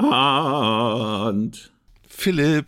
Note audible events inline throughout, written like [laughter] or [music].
Hand. Philipp,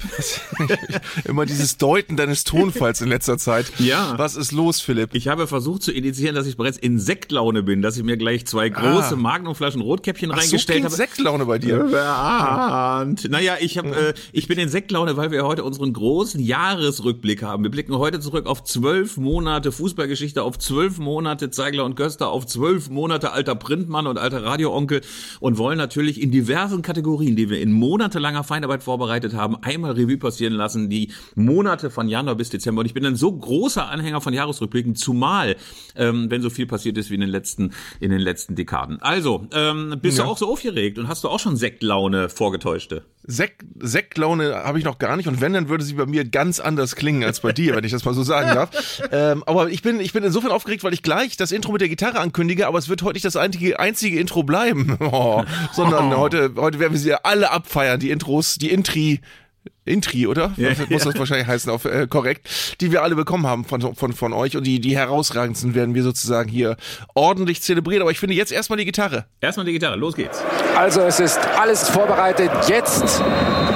[laughs] immer dieses Deuten deines Tonfalls in letzter Zeit. Ja. Was ist los, Philipp? Ich habe versucht zu initiieren, dass ich bereits in Sektlaune bin, dass ich mir gleich zwei große Ah. Magnumflaschen Rotkäppchen Ach, so reingestellt klingt habe. Sektlaune bei dir. Und, naja, ich hab, äh, ich bin in Sektlaune, weil wir heute unseren großen Jahresrückblick haben. Wir blicken heute zurück auf zwölf Monate Fußballgeschichte, auf zwölf Monate Zeigler und Köster, auf zwölf Monate alter Printmann und alter Radioonkel und wollen natürlich in diversen Kategorien, die wir in monatelanger Feinarbeit vorbereitet haben, einmal Revue passieren lassen, die Monate von Januar bis Dezember. Und ich bin ein so großer Anhänger von Jahresrückblicken, zumal, ähm, wenn so viel passiert ist wie in den letzten, in den letzten Dekaden. Also, ähm, bist Ja. du auch so aufgeregt und hast du auch schon Sektlaune vorgetäuschte? Sek Sektlaune habe ich noch gar nicht und wenn, dann würde sie bei mir ganz anders klingen als bei dir, wenn ich das mal so sagen darf. [laughs] Ähm, aber ich bin, ich bin insofern aufgeregt, weil ich gleich das Intro mit der Gitarre ankündige, aber es wird heute nicht das einzige, einzige Intro bleiben, [laughs] oh, sondern [laughs] heute, heute werden wir sie ja alle abfeiern, die Intros, die Intri, Intri, oder? Ja, Muss [laughs] das ja. wahrscheinlich heißen, auf, äh, korrekt, die wir alle bekommen haben von, von, von euch und die, die herausragendsten werden wir sozusagen hier ordentlich zelebrieren. Aber ich finde jetzt erstmal die Gitarre. Erstmal die Gitarre, los geht's. Also es ist alles vorbereitet. Jetzt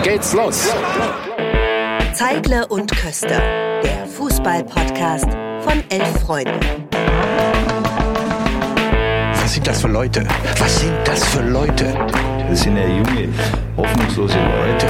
geht's los. Zeigler und Köster, der Fußball-Podcast von elf Freunden. Was sind das für Leute? Was sind das für Leute? Das sind ja junge, hoffnungslose Leute.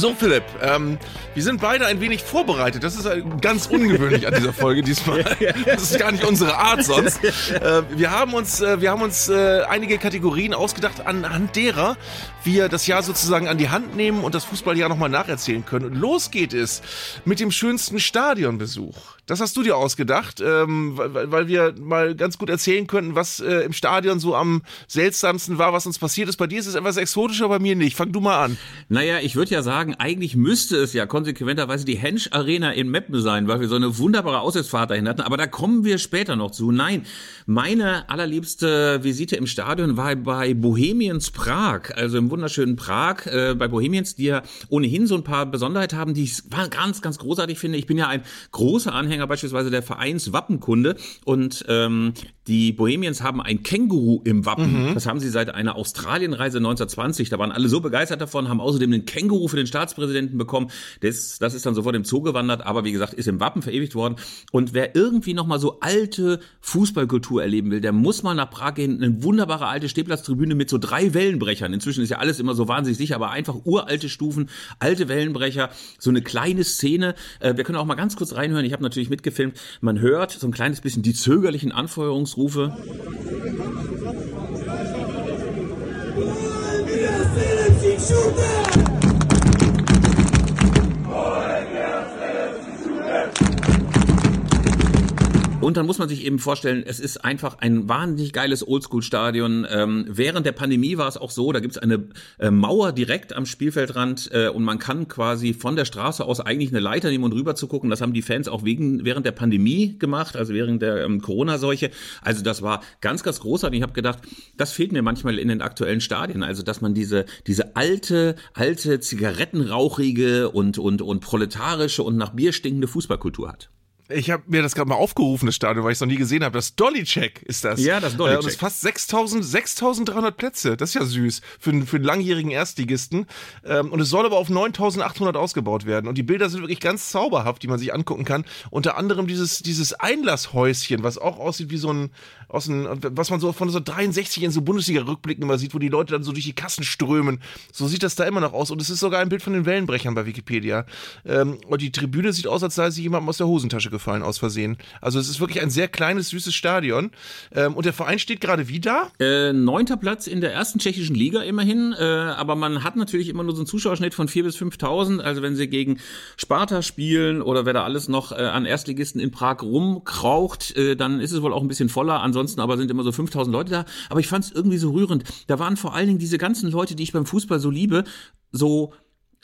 So, Philipp, ähm, wir sind beide ein wenig vorbereitet. Das ist ganz ungewöhnlich an dieser Folge diesmal. [laughs] Das ist gar nicht unsere Art sonst. Äh, wir haben uns, äh, wir haben uns äh, einige Kategorien ausgedacht, anhand derer wir das Jahr sozusagen an die Hand nehmen und das Fußballjahr nochmal nacherzählen können. Und los geht es mit dem schönsten Stadionbesuch. Das hast du dir ausgedacht, ähm, weil, wir mal ganz gut erzählen könnten, was im Stadion so am seltsamsten war, was uns passiert ist. Bei dir ist es etwas exotischer, bei mir nicht. Fang du mal an. Naja, ich würde ja sagen, eigentlich müsste es ja konsequenterweise die Hensch Arena in Meppen sein, weil wir so eine wunderbare Auswärtsfahrt dahin hatten. Aber da kommen wir später noch zu. Nein, meine allerliebste Visite im Stadion war bei Bohemians Prag, also im wunderschönen Prag, äh, bei Bohemians, die ja ohnehin so ein paar Besonderheiten haben, die ich ganz, ganz großartig finde. Ich bin ja ein großer Anhänger beispielsweise der Vereinswappenkunde und ähm, die Bohemians haben ein Känguru im Wappen. Das haben sie seit einer Australienreise 1920. Da waren alle so begeistert davon, haben außerdem einen Känguru für den Staatspräsidenten bekommen. Das, das ist dann sofort im Zoo gewandert, aber wie gesagt, ist im Wappen verewigt worden. Und wer irgendwie noch mal so alte Fußballkultur erleben will, der muss mal nach Prag gehen. Eine wunderbare alte Stehplatztribüne mit so drei Wellenbrechern. Inzwischen ist ja alles immer so wahnsinnig sicher, aber einfach uralte Stufen, alte Wellenbrecher, so eine kleine Szene. Äh, wir können auch mal ganz kurz reinhören. Ich habe natürlich mitgefilmt. Man hört so ein kleines bisschen die zögerlichen Anfeuerungsrufe. Und dann muss man sich eben vorstellen, es ist einfach ein wahnsinnig geiles Oldschool-Stadion. Ähm, während der Pandemie war es auch so, da gibt's eine äh, Mauer direkt am Spielfeldrand äh, und man kann quasi von der Straße aus eigentlich eine Leiter nehmen und rüber zu gucken. Das haben die Fans auch wegen, während der Pandemie gemacht, also während der ähm, Corona-Seuche. Also das war ganz, ganz großartig. Ich habe gedacht, das fehlt mir manchmal in den aktuellen Stadien. Also dass man diese, diese alte, alte, zigarettenrauchige und, und, und proletarische und nach Bier stinkende Fußballkultur hat. Ich habe mir das gerade mal aufgerufen, das Stadion, weil ich es noch nie gesehen habe. Das Dolly-Check ist das. Ja, das Äh, Dolly-Check. und es ist fast 6000, 6300 Plätze. Das ist ja süß für, einen- für einen langjährigen Erstligisten. Ähm, und es soll aber auf 9800 ausgebaut werden. Und die Bilder sind wirklich ganz zauberhaft, die man sich angucken kann. Unter anderem dieses, dieses Einlasshäuschen, was auch aussieht wie so ein, aus ein, was man so von so 63 in so Bundesliga-Rückblicken immer sieht, wo die Leute dann so durch die Kassen strömen. So sieht das da immer noch aus. Und es ist sogar ein Bild von den Wellenbrechern bei Wikipedia. Ähm, und die Tribüne sieht aus, als sei sie jemandem aus der Hosentasche gefallen, aus Versehen. Also es ist wirklich ein sehr kleines, süßes Stadion. Ähm, und der Verein steht gerade wie da? Äh, neunter Platz in der ersten tschechischen Liga immerhin, äh, aber man hat natürlich immer nur so einen Zuschauerschnitt von 4.000 bis 5.000. Also wenn sie gegen Sparta spielen oder wer da alles noch äh, an Erstligisten in Prag rumkraucht, äh, dann ist es wohl auch ein bisschen voller. Ansonsten aber sind immer so 5.000 Leute da. Aber ich fand es irgendwie so rührend. Da waren vor allen Dingen diese ganzen Leute, die ich beim Fußball so liebe, so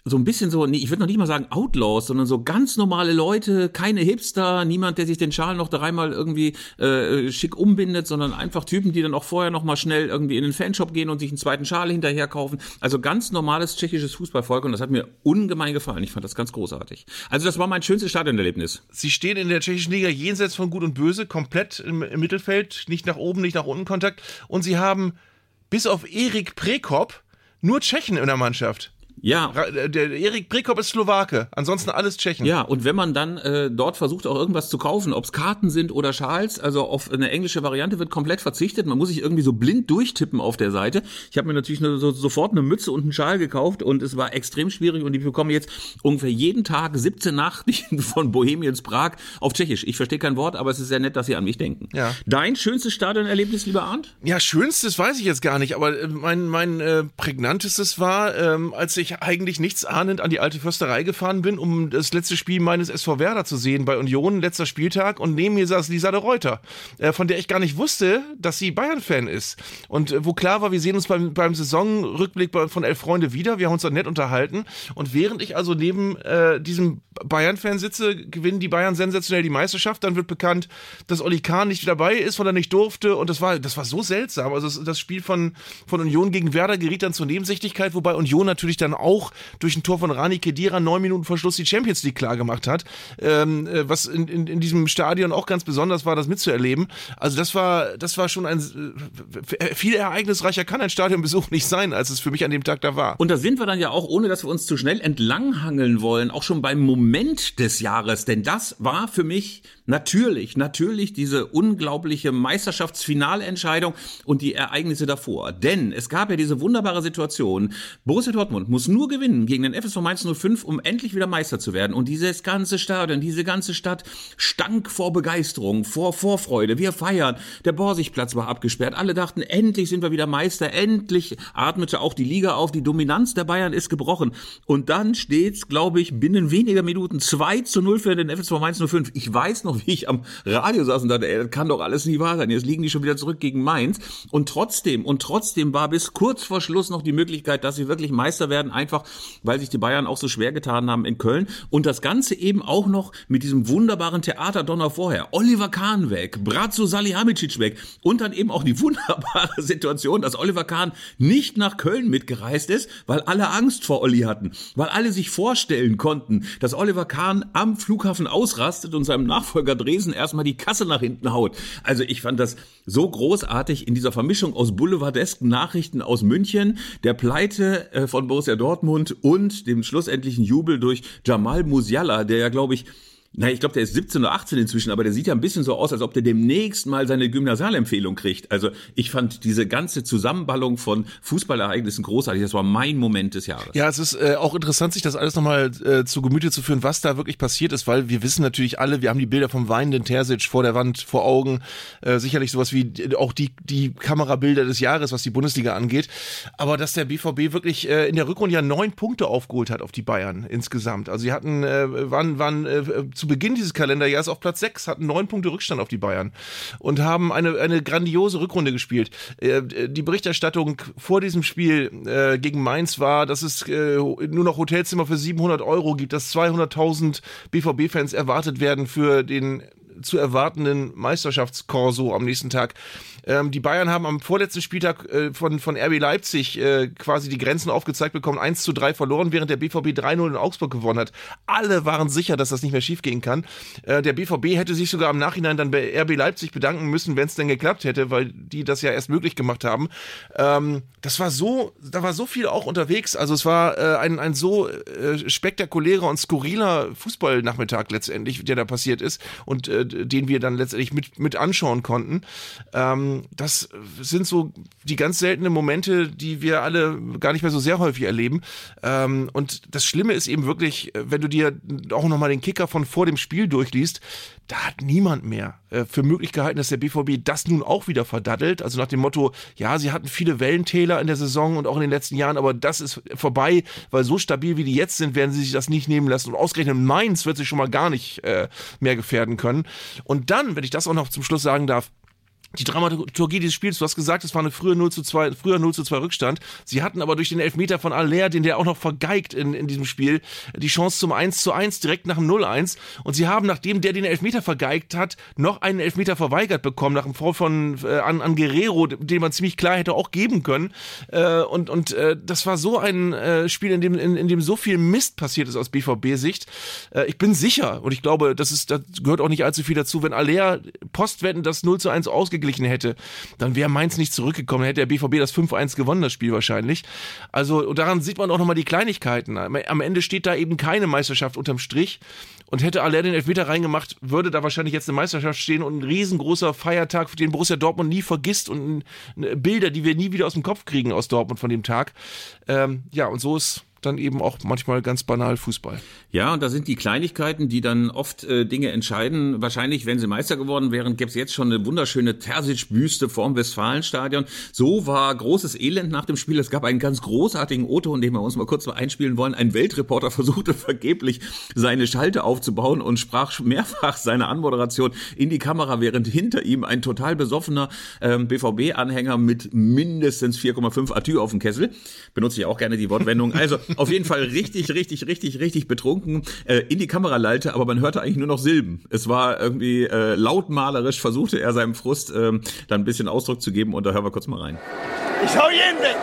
so ein bisschen so, nee, ich würde noch nicht mal sagen Outlaws, sondern so ganz normale Leute, keine Hipster, niemand, der sich den Schal noch dreimal irgendwie äh, schick umbindet, sondern einfach Typen, die dann auch vorher noch mal schnell irgendwie in den Fanshop gehen und sich einen zweiten Schal hinterher kaufen. Also ganz normales tschechisches Fußballvolk und das hat mir ungemein gefallen. Ich fand das ganz großartig. Also das war mein schönstes Stadionerlebnis. Sie stehen in der tschechischen Liga jenseits von Gut und Böse, komplett im, im Mittelfeld, nicht nach oben, nicht nach unten Kontakt und sie haben bis auf Erik Prekop nur Tschechen in der Mannschaft. Ja. Ra- Der Erik Prekop ist Slowake, ansonsten alles Tschechen. Ja, und wenn man dann äh, dort versucht, auch irgendwas zu kaufen, ob es Karten sind oder Schals, also auf eine englische Variante wird komplett verzichtet. Man muss sich irgendwie so blind durchtippen auf der Seite. Ich habe mir natürlich nur so, sofort eine Mütze und einen Schal gekauft und es war extrem schwierig und ich bekomme jetzt ungefähr jeden Tag 17 Nachrichten [laughs] von Bohemians Prag auf Tschechisch. Ich verstehe kein Wort, aber es ist sehr nett, dass Sie an mich denken. Ja. Dein schönstes Stadionerlebnis, lieber Arndt? Ja, schönstes weiß ich jetzt gar nicht, aber äh, mein, mein äh, prägnantestes war, ähm, als ich eigentlich nichts ahnend an die alte Försterei gefahren bin, um das letzte Spiel meines SV Werder zu sehen bei Union, letzter Spieltag. Und neben mir saß Lisa de Reuter, äh, von der ich gar nicht wusste, dass sie Bayern-Fan ist. Und äh, wo klar war, wir sehen uns beim, beim Saisonrückblick von Elf Freunde wieder, wir haben uns dann nett unterhalten. Und während ich also neben äh, diesem Bayern-Fan sitze, gewinnen die Bayern sensationell die Meisterschaft, dann wird bekannt, dass Oli Kahn nicht dabei ist, weil er nicht durfte. Und das war, das war so seltsam. Also das, das Spiel von, von Union gegen Werder geriet dann zur Nebensächlichkeit, wobei Union natürlich dann auch durch ein Tor von Rani Kedira neun Minuten vor Schluss die Champions League klar gemacht hat, ähm, äh, was in, in, in diesem Stadion auch ganz besonders war, das mitzuerleben. Also das war, das war schon ein äh, viel ereignisreicher kann ein Stadionbesuch nicht sein, als es für mich an dem Tag da war. Und da sind wir dann ja auch, ohne dass wir uns zu schnell entlanghangeln wollen, auch schon beim Moment des Jahres. Denn das war für mich natürlich, natürlich diese unglaubliche Meisterschaftsfinalentscheidung und die Ereignisse davor. Denn es gab ja diese wunderbare Situation. Borussia Dortmund muss nur gewinnen gegen den FSV Mainz 05, um endlich wieder Meister zu werden. Und dieses ganze Stadion, diese ganze Stadt stank vor Begeisterung, vor Vorfreude. Wir feiern. Der Borsigplatz war abgesperrt. Alle dachten, endlich sind wir wieder Meister. Endlich atmete auch die Liga auf. Die Dominanz der Bayern ist gebrochen. Und dann steht's, glaube ich, binnen weniger Minuten 2 zu 0 für den FSV Mainz 05. Ich weiß noch, [laughs] wie ich am Radio saß und dachte, ey, das kann doch alles nicht wahr sein. Jetzt liegen die schon wieder zurück gegen Mainz. Und trotzdem, und trotzdem war bis kurz vor Schluss noch die Möglichkeit, dass sie wirklich Meister werden, einfach weil sich die Bayern auch so schwer getan haben in Köln. Und das Ganze eben auch noch mit diesem wunderbaren Theaterdonner vorher. Oliver Kahn weg, Bratzo Salihamidzic weg und dann eben auch die [laughs] wunderbare Situation, dass Oliver Kahn nicht nach Köln mitgereist ist, weil alle Angst vor Olli hatten, weil alle sich vorstellen konnten, dass Oliver Kahn am Flughafen ausrastet und seinem Nachfolger Dresen erstmal die Kasse nach hinten haut. Also ich fand das so großartig in dieser Vermischung aus boulevardesken Nachrichten aus München, der Pleite äh, von Borussia Dortmund und dem schlussendlichen Jubel durch Jamal Musiala, der ja glaube ich na, ich glaube, der ist 17 oder 18 inzwischen, aber der sieht ja ein bisschen so aus, als ob der demnächst mal seine Gymnasialempfehlung kriegt. Also ich fand diese ganze Zusammenballung von Fußballereignissen großartig. Das war mein Moment des Jahres. Ja, es ist äh, auch interessant, sich das alles nochmal äh, zu Gemüte zu führen, was da wirklich passiert ist, weil wir wissen natürlich alle, wir haben die Bilder vom weinenden Terzic vor der Wand vor Augen, äh, sicherlich sowas wie äh, auch die, die Kamerabilder des Jahres, was die Bundesliga angeht, aber dass der BVB wirklich äh, in der Rückrunde ja neun Punkte aufgeholt hat auf die Bayern insgesamt. Also sie hatten, äh, waren, waren äh, zu Beginn dieses Kalenderjahres auf Platz sechs, hatten neun Punkte Rückstand auf die Bayern und haben eine, eine grandiose Rückrunde gespielt. Äh, die Berichterstattung vor diesem Spiel äh, gegen Mainz war, dass es äh, nur noch Hotelzimmer für 700 Euro gibt, dass 200.000 BVB-Fans erwartet werden für den zu erwartenden Meisterschaftskorso am nächsten Tag. Ähm, die Bayern haben am vorletzten Spieltag äh, von, von RB Leipzig äh, quasi die Grenzen aufgezeigt bekommen, 1 zu 3 verloren, während der BVB 3-0 in Augsburg gewonnen hat. Alle waren sicher, dass das nicht mehr schiefgehen kann. Äh, der BVB hätte sich sogar im Nachhinein dann bei RB Leipzig bedanken müssen, wenn es denn geklappt hätte, weil die das ja erst möglich gemacht haben. Ähm, das war so, da war so viel auch unterwegs. Also es war äh, ein, ein so äh, spektakulärer und skurriler Fußballnachmittag letztendlich, der da passiert ist und äh, den wir dann letztendlich mit, mit anschauen konnten. Ähm, das sind so die ganz seltenen Momente, die wir alle gar nicht mehr so sehr häufig erleben. Ähm, und das Schlimme ist eben wirklich, wenn du dir auch nochmal den Kicker von vor dem Spiel durchliest, da hat niemand mehr äh, für möglich gehalten, dass der BVB das nun auch wieder verdattelt. Also nach dem Motto, ja, sie hatten viele Wellentäler in der Saison und auch in den letzten Jahren, aber das ist vorbei, weil so stabil wie die jetzt sind, werden sie sich das nicht nehmen lassen. Und ausgerechnet Mainz wird sich schon mal gar nicht äh, mehr gefährden können. Und dann, wenn ich das auch noch zum Schluss sagen darf, die Dramaturgie dieses Spiels, du hast gesagt, es war eine frühe 0 zu 2, früher 0 zu 2 Rückstand. Sie hatten aber durch den Elfmeter von Aller, den der auch noch vergeigt in, in diesem Spiel, die Chance zum 1 zu 1 direkt nach dem 0-1. Und sie haben, nachdem der den Elfmeter vergeigt hat, noch einen Elfmeter verweigert bekommen, nach dem Fall von äh, an, an Guerrero, den man ziemlich klar hätte auch geben können. Äh, und und äh, das war so ein äh, Spiel, in dem, in, in dem so viel Mist passiert ist aus BVB-Sicht. Äh, ich bin sicher, und ich glaube, das ist, das gehört auch nicht allzu viel dazu, wenn Aller Postwetten das 0 zu 1 ausgeglichen ausgeglichen hätte, dann wäre Mainz nicht zurückgekommen. Dann hätte der BVB das 5-1 gewonnen, das Spiel wahrscheinlich. Also daran sieht man auch nochmal die Kleinigkeiten. Am Ende steht da eben keine Meisterschaft unterm Strich. Und hätte Aller den Elfmeter reingemacht, würde da wahrscheinlich jetzt eine Meisterschaft stehen und ein riesengroßer Feiertag, den Borussia Dortmund nie vergisst und Bilder, die wir nie wieder aus dem Kopf kriegen aus Dortmund von dem Tag. Ähm, ja, und so ist dann eben auch manchmal ganz banal Fußball. Ja, und da sind die Kleinigkeiten, die dann oft äh, Dinge entscheiden. Wahrscheinlich, wenn sie Meister geworden wären, gäbe es jetzt schon eine wunderschöne Terzic-Büste vorm Westfalenstadion. So war großes Elend nach dem Spiel. Es gab einen ganz großartigen O-Ton, den wir uns mal kurz mal einspielen wollen. Ein Weltreporter [laughs] versuchte vergeblich seine Schalte aufzubauen und sprach mehrfach seine Anmoderation in die Kamera, während hinter ihm ein total besoffener ähm, BVB-Anhänger mit mindestens 4,5 Atü auf dem Kessel, benutze ich auch gerne die Wortwendung, also [laughs] auf jeden Fall richtig, richtig, richtig, richtig betrunken äh, in die Kamera lallte, aber man hörte eigentlich nur noch Silben. Es war irgendwie äh, lautmalerisch, versuchte er seinem Frust äh, dann ein bisschen Ausdruck zu geben und da hören wir kurz mal rein. Ich hau jeden weg!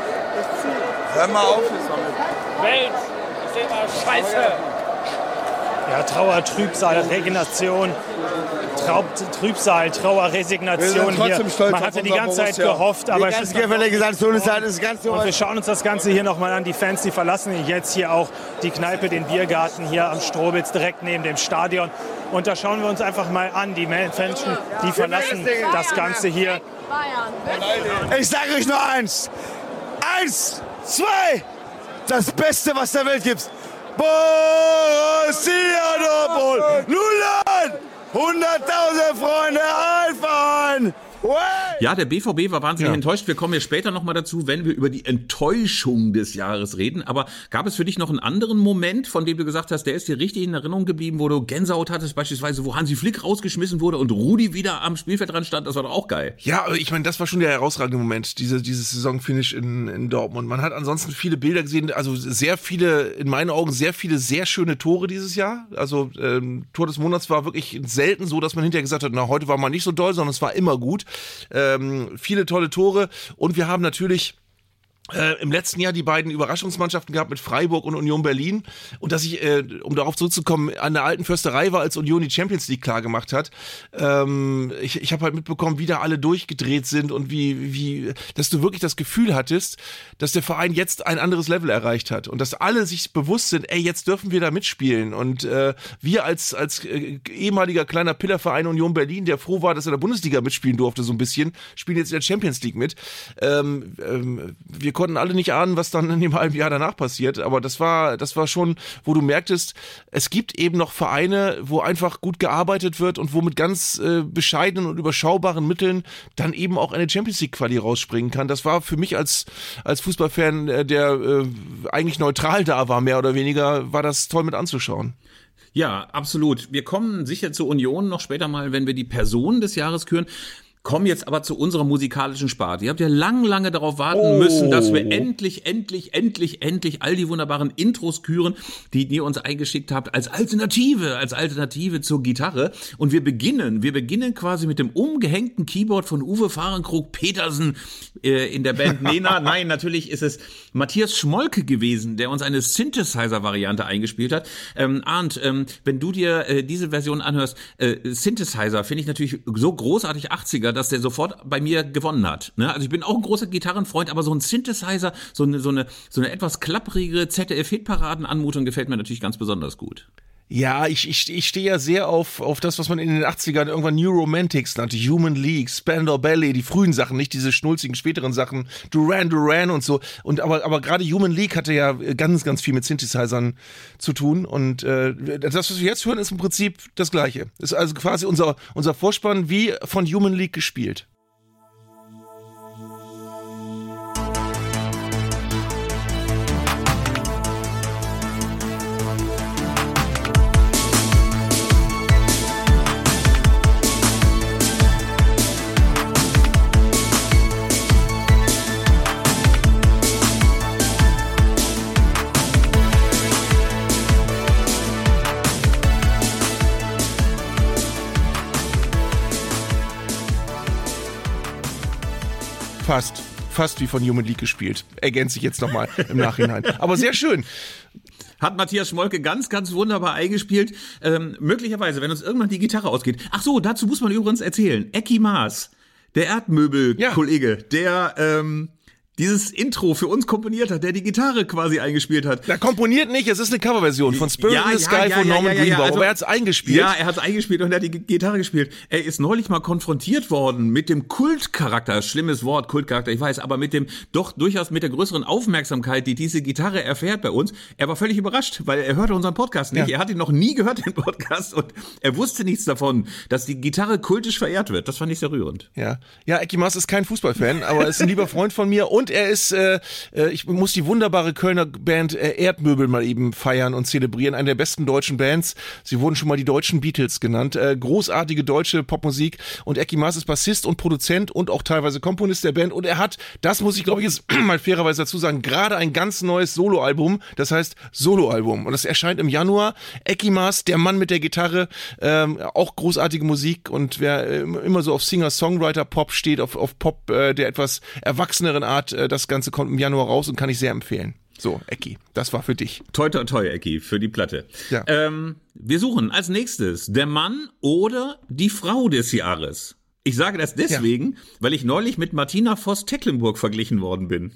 Hör mal auf jetzt. Welt! Ich seh mal Scheiße! Ja, Trauer, Trübsal, Resignation. Traub, Trübsal, Trauer, Resignation hier. Man hatte die ganze Zeit gehofft, aber es ist gesagt, so eine Zeit ist ganz und wir schauen uns das Ganze hier nochmal an. Die Fans, die verlassen jetzt hier auch die Kneipe, den Biergarten hier am Strobitz, direkt neben dem Stadion. Und da schauen wir uns einfach mal an. Die Menschen, die verlassen das Ganze hier. Ich sage euch nur eins. Eins, zwei, das Beste, was der Welt gibt. Borussia Dortmund, Nulan! 100.000 Freunde, Alpha! Ja, der BVB war wahnsinnig Ja. enttäuscht. Wir kommen ja später nochmal dazu, wenn wir über die Enttäuschung des Jahres reden. Aber gab es für dich noch einen anderen Moment, von dem du gesagt hast, der ist dir richtig in Erinnerung geblieben, wo du Gänsehaut hattest, beispielsweise, wo Hansi Flick rausgeschmissen wurde und Rudi wieder am Spielfeld dran stand? Das war doch auch geil. Ja, aber ich meine, das war schon der herausragende Moment, diese, dieses Saisonfinish in, in Dortmund. Man hat ansonsten viele Bilder gesehen, also sehr viele, in meinen Augen sehr viele sehr schöne Tore dieses Jahr. Also ähm, Tor des Monats war wirklich selten so, dass man hinterher gesagt hat, na, heute war mal nicht so doll, sondern es war immer gut. Ähm, viele tolle Tore. Und wir haben natürlich äh, im letzten Jahr die beiden Überraschungsmannschaften gehabt mit Freiburg und Union Berlin und dass ich, äh, um darauf zurückzukommen, an der alten Försterei war, als Union die Champions League klar gemacht hat. Ähm, ich ich habe halt mitbekommen, wie da alle durchgedreht sind und wie, wie, dass du wirklich das Gefühl hattest, dass der Verein jetzt ein anderes Level erreicht hat und dass alle sich bewusst sind, ey, jetzt dürfen wir da mitspielen und äh, wir als als äh, ehemaliger kleiner Pillerverein Union Berlin, der froh war, dass er in der Bundesliga mitspielen durfte, so ein bisschen, spielen jetzt in der Champions League mit. Ähm, ähm, wir konnten alle nicht ahnen, was dann in dem halben Jahr danach passiert, aber das war, das war schon, wo du merktest, es gibt eben noch Vereine, wo einfach gut gearbeitet wird und wo mit ganz äh, bescheidenen und überschaubaren Mitteln dann eben auch eine Champions League Quali rausspringen kann. Das war für mich als, als Fußballfan, äh, der äh, eigentlich neutral da war, mehr oder weniger, war das toll mit anzuschauen. Ja, absolut. Wir kommen sicher zur Union noch später mal, wenn wir die Person des Jahres küren. Kommen jetzt aber zu unserer musikalischen Sparte. Ihr habt ja lang, lange darauf warten müssen, dass wir endlich, endlich, endlich, endlich all die wunderbaren Intros küren, die ihr uns eingeschickt habt, als Alternative, als Alternative zur Gitarre. Und wir beginnen, wir beginnen quasi mit dem umgehängten Keyboard von Uwe Fahrenkrug Petersen äh, in der Band [laughs] Nena. Nein, natürlich ist es Matthias Schmolke gewesen, der uns eine Synthesizer-Variante eingespielt hat. Ähm, Arndt, ähm, wenn du dir äh, diese Version anhörst, äh, Synthesizer finde ich natürlich so großartig 80er, dass der sofort bei mir gewonnen hat. Ne? Also ich bin auch ein großer Gitarrenfreund, aber so ein Synthesizer, so eine, so eine, so eine etwas klapprige ZDF-Hitparaden-Anmutung gefällt mir natürlich ganz besonders gut. Ja, ich, ich, ich stehe ja sehr auf, auf das, was man in den 80ern irgendwann New Romantics nannte. Human League, Spandau Ballet, die frühen Sachen, nicht diese schnulzigen späteren Sachen. Duran Duran und so. Und aber, aber gerade Human League hatte ja ganz, ganz viel mit Synthesizern zu tun. Und äh, das, was wir jetzt hören, ist im Prinzip das Gleiche. Ist also quasi unser, unser Vorspann wie von Human League gespielt. Fast. Fast wie von Human League gespielt. Ergänze ich jetzt nochmal im Nachhinein. Aber sehr schön. Hat Matthias Schmolke ganz, ganz wunderbar eingespielt. Ähm, möglicherweise, wenn uns irgendwann die Gitarre ausgeht. Ach so, dazu muss man übrigens erzählen. Ecki Maas, der Erdmöbel-Kollege, der ähm, dieses Intro für uns komponiert hat, der die Gitarre quasi eingespielt hat. Na, komponiert nicht, es ist eine Coverversion von Spirit Ja, in the ja, Sky ja, von Norman Greenbaum, also- aber er hat es eingespielt. Ja, er hat es eingespielt und er hat die Gitarre gespielt. Er ist neulich mal konfrontiert worden mit dem Kultcharakter, schlimmes Wort, Kultcharakter, ich weiß, aber mit dem doch durchaus mit der größeren Aufmerksamkeit, die diese Gitarre erfährt bei uns. Er war völlig überrascht, weil er hörte unseren Podcast nicht. Er hat ihn noch nie gehört, den Podcast, und er wusste nichts davon, dass die Gitarre kultisch verehrt wird. Das fand ich sehr rührend. Ja, ja Eki Maas ist kein Fußballfan, aber ist ein lieber Freund von mir und er ist, äh, äh, ich muss die wunderbare Kölner Band äh, Erdmöbel mal eben feiern und zelebrieren, eine der besten deutschen Bands. Sie wurden schon mal die deutschen Beatles genannt. Äh, großartige deutsche Popmusik und Eki Maas ist Bassist und Produzent und auch teilweise Komponist der Band und er hat, das muss ich glaube ich jetzt [clears throat] mal fairerweise dazu sagen, gerade ein ganz neues Soloalbum, das heißt Soloalbum und das erscheint im Januar. Eki Maas, der Mann mit der Gitarre, ähm, auch großartige Musik und wer äh, immer so auf Singer-Songwriter-Pop steht, auf, auf Pop äh, der etwas erwachseneren Art, äh, das Ganze kommt im Januar raus und kann ich sehr empfehlen. So, Eki, das war für dich. Toi, toi, toi, Ecki, für die Platte. Ja. Ähm, wir suchen als nächstes der Mann oder die Frau des Jahres. Ich sage das deswegen, weil ich neulich mit Martina Voss-Tecklenburg verglichen worden bin.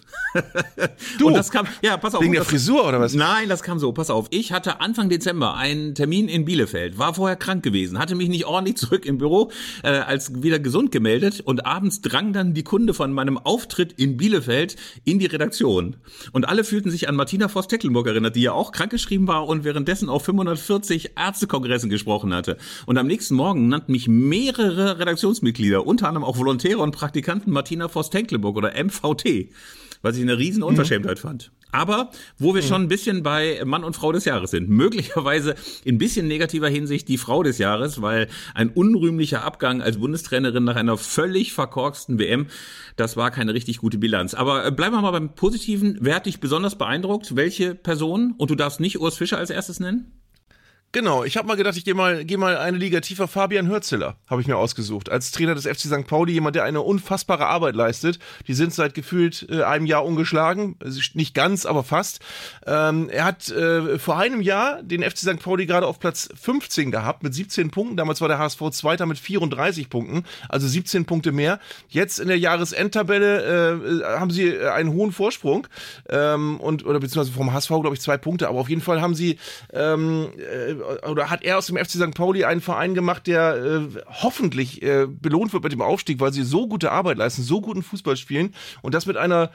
Du? Und das kam, ja, pass auf. Wegen der das, Frisur oder was? Nein, das kam so, pass auf. Ich hatte Anfang Dezember einen Termin in Bielefeld, war vorher krank gewesen, hatte mich nicht ordentlich [laughs] zurück im Büro äh, als wieder gesund gemeldet und abends drang dann die Kunde von meinem Auftritt in Bielefeld in die Redaktion. Und alle fühlten sich an Martina Voss-Tecklenburg erinnert, die ja auch krankgeschrieben war und währenddessen auf 540 Ärztekongressen gesprochen hatte. Und am nächsten Morgen nannten mich mehrere Redaktionsmitglieder, unter anderem auch Volontäre und Praktikanten Martina Voss-Tecklenburg oder MVT was ich eine riesen Unverschämtheit fand. Aber wo wir schon ein bisschen bei Mann und Frau des Jahres sind, möglicherweise in bisschen negativer Hinsicht die Frau des Jahres, weil ein unrühmlicher Abgang als Bundestrainerin nach einer völlig verkorksten WM, das war keine richtig gute Bilanz. Aber äh, bleiben wir mal beim Positiven. Wer hat dich besonders beeindruckt? Welche Person? Und du darfst nicht Urs Fischer als erstes nennen? Genau, ich habe mal gedacht, ich gehe mal, geh mal eine Liga tiefer. Fabian Hürzeler habe ich mir ausgesucht. Als Trainer des FC St. Pauli, jemand, der eine unfassbare Arbeit leistet. Die sind seit gefühlt äh, einem Jahr ungeschlagen. Nicht ganz, aber fast. Ähm, er hat äh, vor einem Jahr den FC St. Pauli gerade auf Platz 15 gehabt mit 17 Punkten. Damals war der HSV Zweiter mit 34 Punkten, also 17 Punkte mehr. Jetzt in der Jahresendtabelle äh, haben sie äh, einen hohen Vorsprung. Ähm, und, oder beziehungsweise vom HSV, glaube ich, zwei Punkte. Aber auf jeden Fall haben sie ähm, äh, oder hat er aus dem FC St. Pauli einen Verein gemacht, der äh, hoffentlich äh, belohnt wird mit dem Aufstieg, weil sie so gute Arbeit leisten, so guten Fußball spielen und das mit einer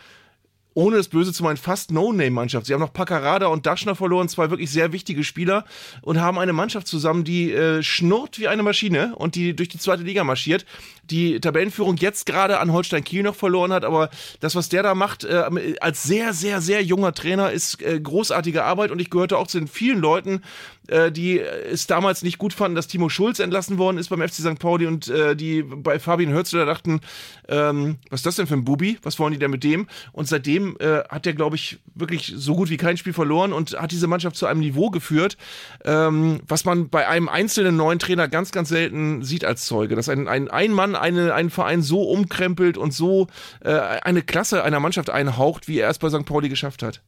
ohne das Böse zu meinen, fast No-Name-Mannschaft. Sie haben noch Paccarada und Daschner verloren, zwei wirklich sehr wichtige Spieler und haben eine Mannschaft zusammen, die äh, schnurrt wie eine Maschine und die durch die zweite Liga marschiert. Die Tabellenführung jetzt gerade an Holstein Kiel noch verloren hat, aber das, was der da macht, äh, als sehr, sehr, sehr junger Trainer, ist äh, großartige Arbeit und ich gehörte auch zu den vielen Leuten, äh, die es damals nicht gut fanden, dass Timo Schulz entlassen worden ist beim FC St. Pauli und äh, die bei Fabian Hürzeler dachten, ähm, was ist das denn für ein Bubi? Was wollen die denn mit dem? Und seitdem äh, hat er, glaube ich, wirklich so gut wie kein Spiel verloren und hat diese Mannschaft zu einem Niveau geführt, ähm, was man bei einem einzelnen neuen Trainer ganz, ganz selten sieht als Zeuge. Dass ein, ein, ein Mann eine, einen Verein so umkrempelt und so äh, eine Klasse einer Mannschaft einhaucht, wie er es bei St. Pauli geschafft hat.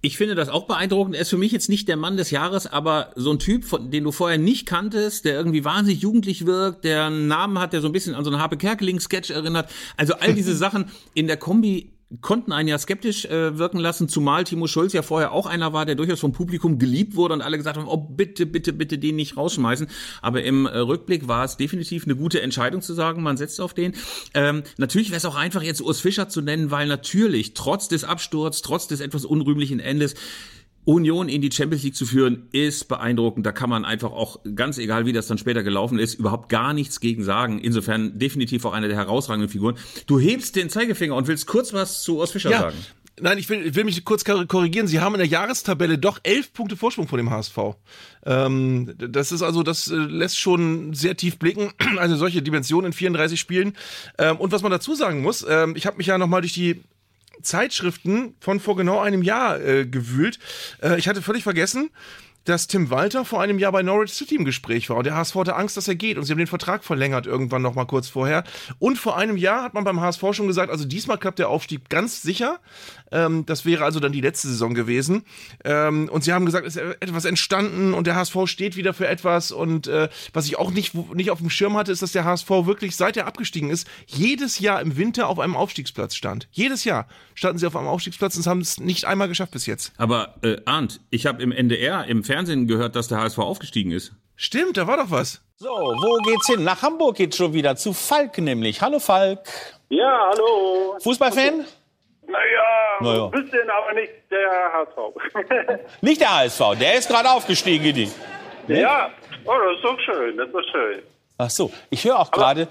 Ich finde das auch beeindruckend. Er ist für mich jetzt nicht der Mann des Jahres, aber so ein Typ, von, den du vorher nicht kanntest, der irgendwie wahnsinnig jugendlich wirkt, der einen Namen hat, der so ein bisschen an so einen Harpe Kerkeling-Sketch erinnert. Also all diese [laughs] Sachen in der Kombi konnten einen ja skeptisch äh, wirken lassen, zumal Timo Schulz ja vorher auch einer war, der durchaus vom Publikum geliebt wurde und alle gesagt haben, oh bitte, bitte, bitte den nicht rausschmeißen. Aber im äh, Rückblick war es definitiv eine gute Entscheidung zu sagen, man setzt auf den. Ähm, natürlich wäre es auch einfach jetzt Urs Fischer zu nennen, weil natürlich trotz des Absturz, trotz des etwas unrühmlichen Endes, Union in die Champions League zu führen, ist beeindruckend. Da kann man einfach auch, ganz egal wie das dann später gelaufen ist, überhaupt gar nichts gegen sagen. Insofern definitiv auch eine der herausragenden Figuren. Du hebst den Zeigefinger und willst kurz was zu Urs Fischer Ja. sagen. Nein, ich will, will mich kurz kor- korrigieren. Sie haben in der Jahrestabelle doch elf Punkte Vorsprung vor dem HSV. Ähm, das ist also, das äh, lässt schon sehr tief blicken. [clears throat] Also solche Dimensionen in 34 Spielen. Ähm, und was man dazu sagen muss, ähm, ich habe mich ja nochmal durch die Zeitschriften von vor genau einem Jahr äh, gewühlt. Äh, ich hatte völlig vergessen, dass Tim Walter vor einem Jahr bei Norwich City im Gespräch war und der HSV hatte Angst, dass er geht und sie haben den Vertrag verlängert irgendwann noch mal kurz vorher. Und vor einem Jahr hat man beim HSV schon gesagt, also diesmal klappt der Aufstieg ganz sicher. Ähm, das wäre also dann die letzte Saison gewesen. Ähm, und sie haben gesagt, es ist etwas entstanden und der HSV steht wieder für etwas. Und äh, was ich auch nicht, nicht auf dem Schirm hatte, ist, dass der HSV wirklich, seit er abgestiegen ist, jedes Jahr im Winter auf einem Aufstiegsplatz stand. Jedes Jahr standen sie auf einem Aufstiegsplatz und haben es nicht einmal geschafft bis jetzt. Aber äh, Arndt, ich habe im NDR, im Fernsehen gehört, dass der HSV aufgestiegen ist. Stimmt, da war doch was. So, wo geht's hin? Nach Hamburg geht's schon wieder. Zu Falk nämlich. Hallo Falk. Ja, hallo. Fußballfan? Naja, Naja. ein bisschen, aber nicht der HSV. [laughs] Nicht der HSV, der ist gerade aufgestiegen, Gidi. ja, oh, das ist doch schön, das ist doch schön. Ach so, ich höre auch gerade,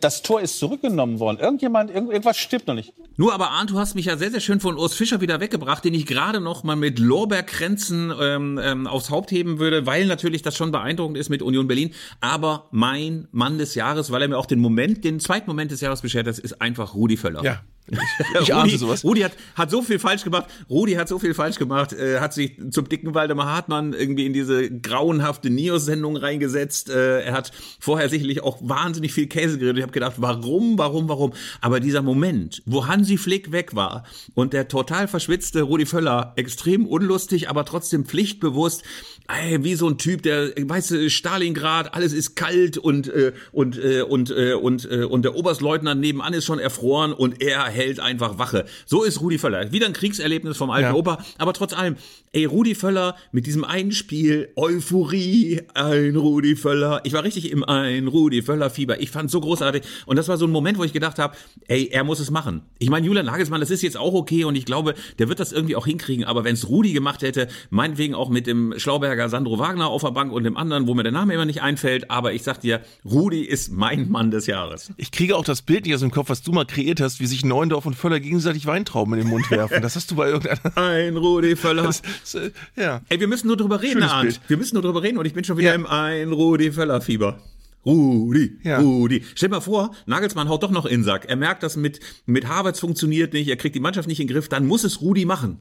das Tor ist zurückgenommen worden. Irgendjemand, irgend- irgendwas stimmt noch nicht. Nur aber Arndt, du hast mich ja sehr, sehr schön von Urs Fischer wieder weggebracht, den ich gerade noch mal mit Lorbeerkränzen ähm, ähm, aufs Haupt heben würde, weil natürlich das schon beeindruckend ist mit Union Berlin. Aber mein Mann des Jahres, weil er mir auch den Moment, den zweiten Moment des Jahres beschert hat, ist einfach Rudi Völler. Ja. [laughs] Ich, Rudi, ahnte sowas. Rudi hat, hat so viel falsch gemacht. Rudi hat so viel falsch gemacht, äh, hat sich zum dicken Waldemar Hartmann irgendwie in diese grauenhafte Nios-Sendung reingesetzt. Äh, er hat vorher sicherlich auch wahnsinnig viel Käse geredet. Ich habe gedacht, warum, warum, warum? Aber dieser Moment, wo Hansi Flick weg war und der total verschwitzte Rudi Völler, extrem unlustig, aber trotzdem pflichtbewusst, ey, wie so ein Typ, der, weißt du, Stalingrad, alles ist kalt und äh, und äh, und äh, und äh, und der Oberstleutnant nebenan ist schon erfroren und er hält einfach Wache. So ist Rudi Völler. Wieder ein Kriegserlebnis vom alten Ja. Opa, aber trotz allem, ey, Rudi Völler mit diesem einen Spiel, Euphorie, ein Rudi Völler. Ich war richtig im ein Rudi Völler Fieber. Ich fand so großartig und das war so ein Moment, wo ich gedacht habe, ey, er muss es machen. Ich meine, Julian Nagelsmann, das ist jetzt auch okay und ich glaube, der wird das irgendwie auch hinkriegen, aber wenn es Rudi gemacht hätte, meinetwegen auch mit dem Schlauberger Sandro Wagner auf der Bank und dem anderen, wo mir der Name immer nicht einfällt, aber ich sag dir, Rudi ist mein Mann des Jahres. Ich kriege auch das Bild nicht aus dem Kopf, was du mal kreiert hast, wie sich Neuendorf und Völler gegenseitig Weintrauben in den Mund werfen. Das hast du bei irgendeiner. Ein Rudi Völler. [laughs] Das, ja. Ey, wir müssen nur drüber reden, Schönes Arndt. Bild. Wir müssen nur drüber reden und ich bin schon wieder Ja. im ein Rudi Völler Fieber. Rudi, Ja. Rudi. Stell dir mal vor, Nagelsmann haut doch noch in den Sack. Er merkt, dass mit, mit Havertz funktioniert nicht, er kriegt die Mannschaft nicht in den Griff, dann muss es Rudi machen.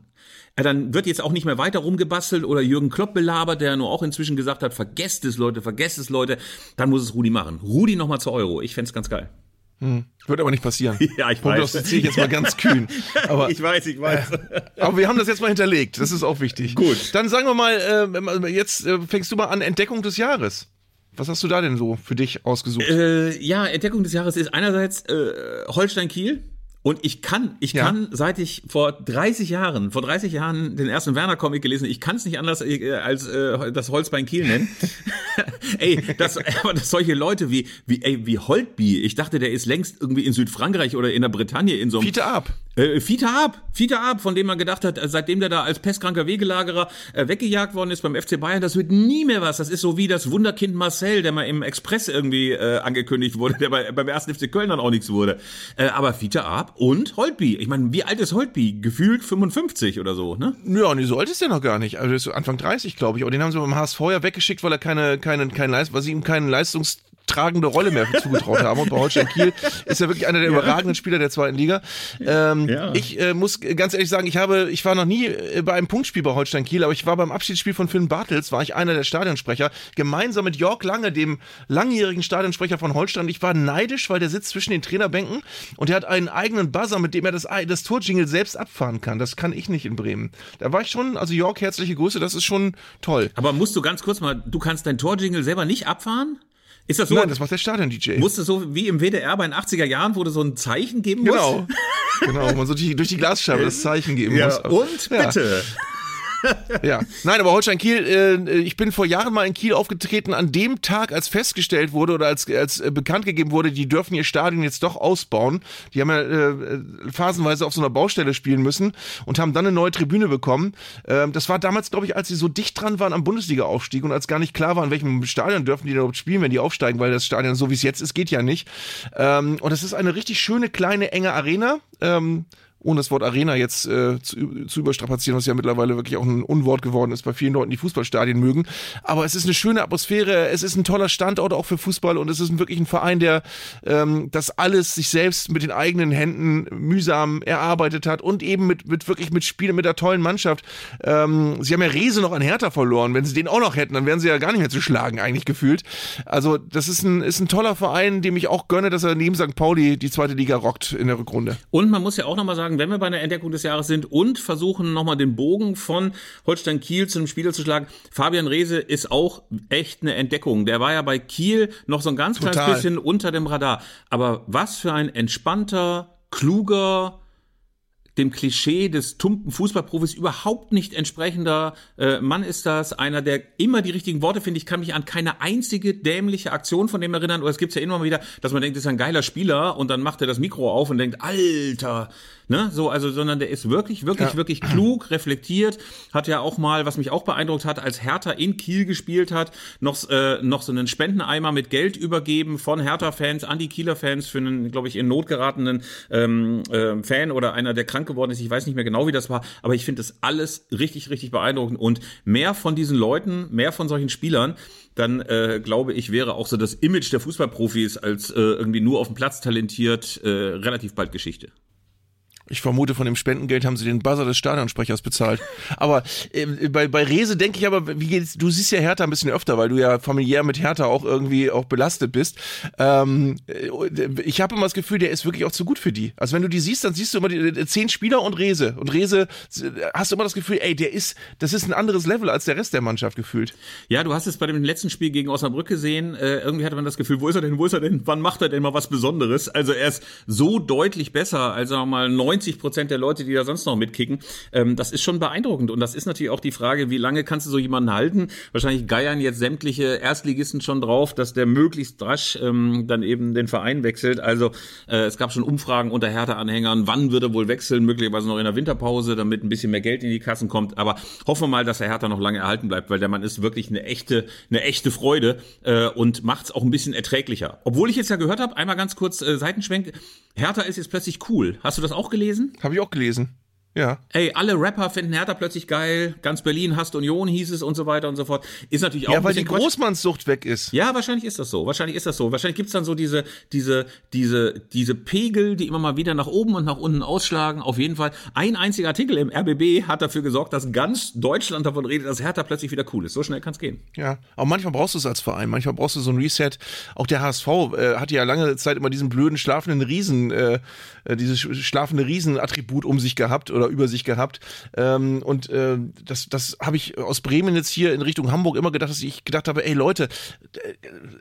Ja, dann wird jetzt auch nicht mehr weiter rumgebastelt oder Jürgen Klopp belabert, der nur auch inzwischen gesagt hat, vergesst es Leute, vergesst es Leute, dann muss es Rudi machen. Rudi nochmal zur Euro, ich fänd's ganz geil. Wird aber nicht passieren. [laughs] Ja, ich weiß. Prognostiziere ich jetzt mal ganz kühn. Aber, [laughs] ich weiß, ich weiß. [laughs] aber wir haben das jetzt mal hinterlegt. Das ist auch wichtig. Gut. Dann sagen wir mal, äh, jetzt äh, fängst du mal an, Entdeckung des Jahres. Was hast du da denn so für dich ausgesucht? Äh, ja, Entdeckung des Jahres ist einerseits äh, Holstein Kiel. Und ich kann, ich Ja. kann, seit ich vor 30 Jahren, vor 30 Jahren den ersten Werner-Comic gelesen, ich kann es nicht anders äh, als äh, das Holzbein Kiel nennen. [laughs] ey, das, [laughs] aber dass solche Leute wie, wie, ey, wie Holtby, ich dachte, der ist längst irgendwie in Südfrankreich oder in der Bretagne in so einem Fiete ab. Äh, Fiete Ab, Fiete Ab, von dem man gedacht hat, äh, seitdem der da als pestkranker Wegelagerer äh, weggejagt worden ist beim FC Bayern, das wird nie mehr was. Das ist so wie das Wunderkind Marcel, der mal im Express irgendwie äh, angekündigt wurde, der bei, beim ersten FC Köln dann auch nichts wurde. Äh, aber Fiete Ab und Holtby. Ich meine, wie alt ist Holtby? Gefühlt 55 oder so, ne? Ja, nee, so alt ist der noch gar nicht. Also ist Anfang 30, glaube ich. Aber den haben sie beim HSV ja weggeschickt, weil er keine, keine, keine Leist, weil sie ihm keine leistungstragende Rolle mehr zugetraut haben. Und bei Holstein Kiel ist er wirklich einer der überragenden Spieler der zweiten Liga. Ähm, Ja. Ich äh, muss ganz ehrlich sagen, ich habe, ich war noch nie äh, bei einem Punktspiel bei Holstein Kiel, aber ich war beim Abschiedsspiel von Finn Bartels, war ich einer der Stadionsprecher, gemeinsam mit Jörg Lange, dem langjährigen Stadionsprecher von Holstein. Ich war neidisch, weil der sitzt zwischen den Trainerbänken und der hat einen eigenen Buzzer, mit dem er das, das Torjingle selbst abfahren kann. Das kann ich nicht in Bremen. Da war ich schon, also Jörg, herzliche Grüße, das ist schon toll. Aber musst du ganz kurz mal, du kannst dein Torjingle selber nicht abfahren? Ist das so? Nein, das macht der Stadion-DJ. musst du so wie im WDR bei den 80er Jahren, wo du so ein Zeichen geben musst? Genau. genau, wo man so durch, durch die Glasscheibe [laughs] das Zeichen geben Ja, muss. und Ja. bitte. [laughs] Ja, nein, aber Holstein Kiel, äh, ich bin vor Jahren mal in Kiel aufgetreten, an dem Tag, als festgestellt wurde oder als, als äh, bekannt gegeben wurde, die dürfen ihr Stadion jetzt doch ausbauen. Die haben ja äh, phasenweise auf so einer Baustelle spielen müssen und haben dann eine neue Tribüne bekommen. Ähm, das war damals, glaube ich, als sie so dicht dran waren am Bundesliga-Aufstieg und als gar nicht klar war, in welchem Stadion dürfen die denn überhaupt spielen, wenn die aufsteigen, weil das Stadion, so wie es jetzt ist, geht ja nicht. Ähm, und es ist eine richtig schöne, kleine, enge Arena. Ähm, ohne das Wort Arena jetzt äh, zu, zu überstrapazieren, was ja mittlerweile wirklich auch ein Unwort geworden ist bei vielen Leuten, die Fußballstadien mögen. Aber es ist eine schöne Atmosphäre, es ist ein toller Standort auch für Fußball und es ist wirklich ein Verein, der ähm, das alles sich selbst mit den eigenen Händen mühsam erarbeitet hat und eben mit, mit wirklich mit Spielen, mit der tollen Mannschaft. Ähm, sie haben ja Rese noch an Hertha verloren. Wenn sie den auch noch hätten, dann wären sie ja gar nicht mehr zu schlagen, eigentlich gefühlt. Also, das ist ein, ist ein toller Verein, dem ich auch gönne, dass er neben St. Pauli die zweite Liga rockt in der Rückrunde. Und man muss ja auch nochmal sagen, wenn wir bei einer Entdeckung des Jahres sind und versuchen nochmal den Bogen von Holstein Kiel zu einem Spieler zu schlagen, Fabian Rehse ist auch echt eine Entdeckung. Der war ja bei Kiel noch so ein ganz Total. kleines bisschen unter dem Radar. Aber was für ein entspannter, kluger, dem Klischee des tumpen Fußballprofis überhaupt nicht entsprechender äh, Mann ist das. Einer, der immer die richtigen Worte findet. Ich kann mich an keine einzige dämliche Aktion von dem erinnern. Oder es gibt's ja immer mal wieder, dass man denkt, das ist ein geiler Spieler und dann macht er das Mikro auf und denkt, Alter, ne, so, also, sondern der ist wirklich, wirklich, Ja. wirklich klug, reflektiert, hat ja auch mal, was mich auch beeindruckt hat, als Hertha in Kiel gespielt hat, noch, äh, noch so einen Spendeneimer mit Geld übergeben von Hertha-Fans an die Kieler Fans für einen, glaube ich, in Not geratenen ähm, ähm, Fan oder einer, der krank geworden ist. Ich weiß nicht mehr genau, wie das war, aber ich finde das alles richtig, richtig beeindruckend und mehr von diesen Leuten, mehr von solchen Spielern, dann äh, glaube ich, wäre auch so das Image der Fußballprofis als äh, irgendwie nur auf dem Platz talentiert äh, relativ bald Geschichte. Ich vermute, von dem Spendengeld haben sie den Buzzer des Stadionsprechers bezahlt. Aber äh, bei, bei Rese denke ich aber, wie geht's, du siehst ja Hertha ein bisschen öfter, weil du ja familiär mit Hertha auch irgendwie auch belastet bist. Ähm, äh, ich habe immer das Gefühl, der ist wirklich auch zu gut für die. Also wenn du die siehst, dann siehst du immer die, zehn Spieler und Rese. Und Rese hast du immer das Gefühl, ey, der ist, das ist ein anderes Level als der Rest der Mannschaft gefühlt. Ja, du hast es bei dem letzten Spiel gegen Osnabrück gesehen. Äh, irgendwie hatte man das Gefühl, wo ist er denn, wo ist er denn, wann macht er denn mal was Besonderes? Also er ist so deutlich besser als wir mal 90 Prozent der Leute, die da sonst noch mitkicken. Ähm, das ist schon beeindruckend. Und das ist natürlich auch die Frage, wie lange kannst du so jemanden halten? Wahrscheinlich geiern jetzt sämtliche Erstligisten schon drauf, dass der möglichst rasch ähm, dann eben den Verein wechselt. Also äh, es gab schon Umfragen unter Hertha-Anhängern, wann wird er wohl wechseln? Möglicherweise noch in der Winterpause, damit ein bisschen mehr Geld in die Kassen kommt. Aber hoffen wir mal, dass der Hertha noch lange erhalten bleibt, weil der Mann ist wirklich eine echte, eine echte Freude äh, und macht es auch ein bisschen erträglicher. Obwohl ich jetzt ja gehört habe, einmal ganz kurz äh, Seitenschwenk, Hertha ist jetzt plötzlich cool. Hast du das auch gelesen? Habe ich auch gelesen. Ja. Ey, alle Rapper finden Hertha plötzlich geil. Ganz Berlin hasst Union, hieß es und so weiter und so fort. Ist natürlich auch Ja, ein weil die. Großmannssucht weg ist. Ja, wahrscheinlich ist das so. Wahrscheinlich ist das so. Wahrscheinlich gibt's dann so diese, diese, diese, diese Pegel, die immer mal wieder nach oben und nach unten ausschlagen. Auf jeden Fall. Ein einziger Artikel im RBB hat dafür gesorgt, dass ganz Deutschland davon redet, dass Hertha plötzlich wieder cool ist. So schnell kann's gehen. Ja, aber manchmal brauchst du es als Verein, manchmal brauchst du so ein Reset. Auch der HSV äh, hatte ja lange Zeit immer diesen blöden schlafenden Riesen, äh, äh, dieses sch- schlafende Riesen-Attribut um sich gehabt oder über sich gehabt. Ähm, und äh, das, das habe ich aus Bremen jetzt hier in Richtung Hamburg immer gedacht, dass ich gedacht habe, ey Leute,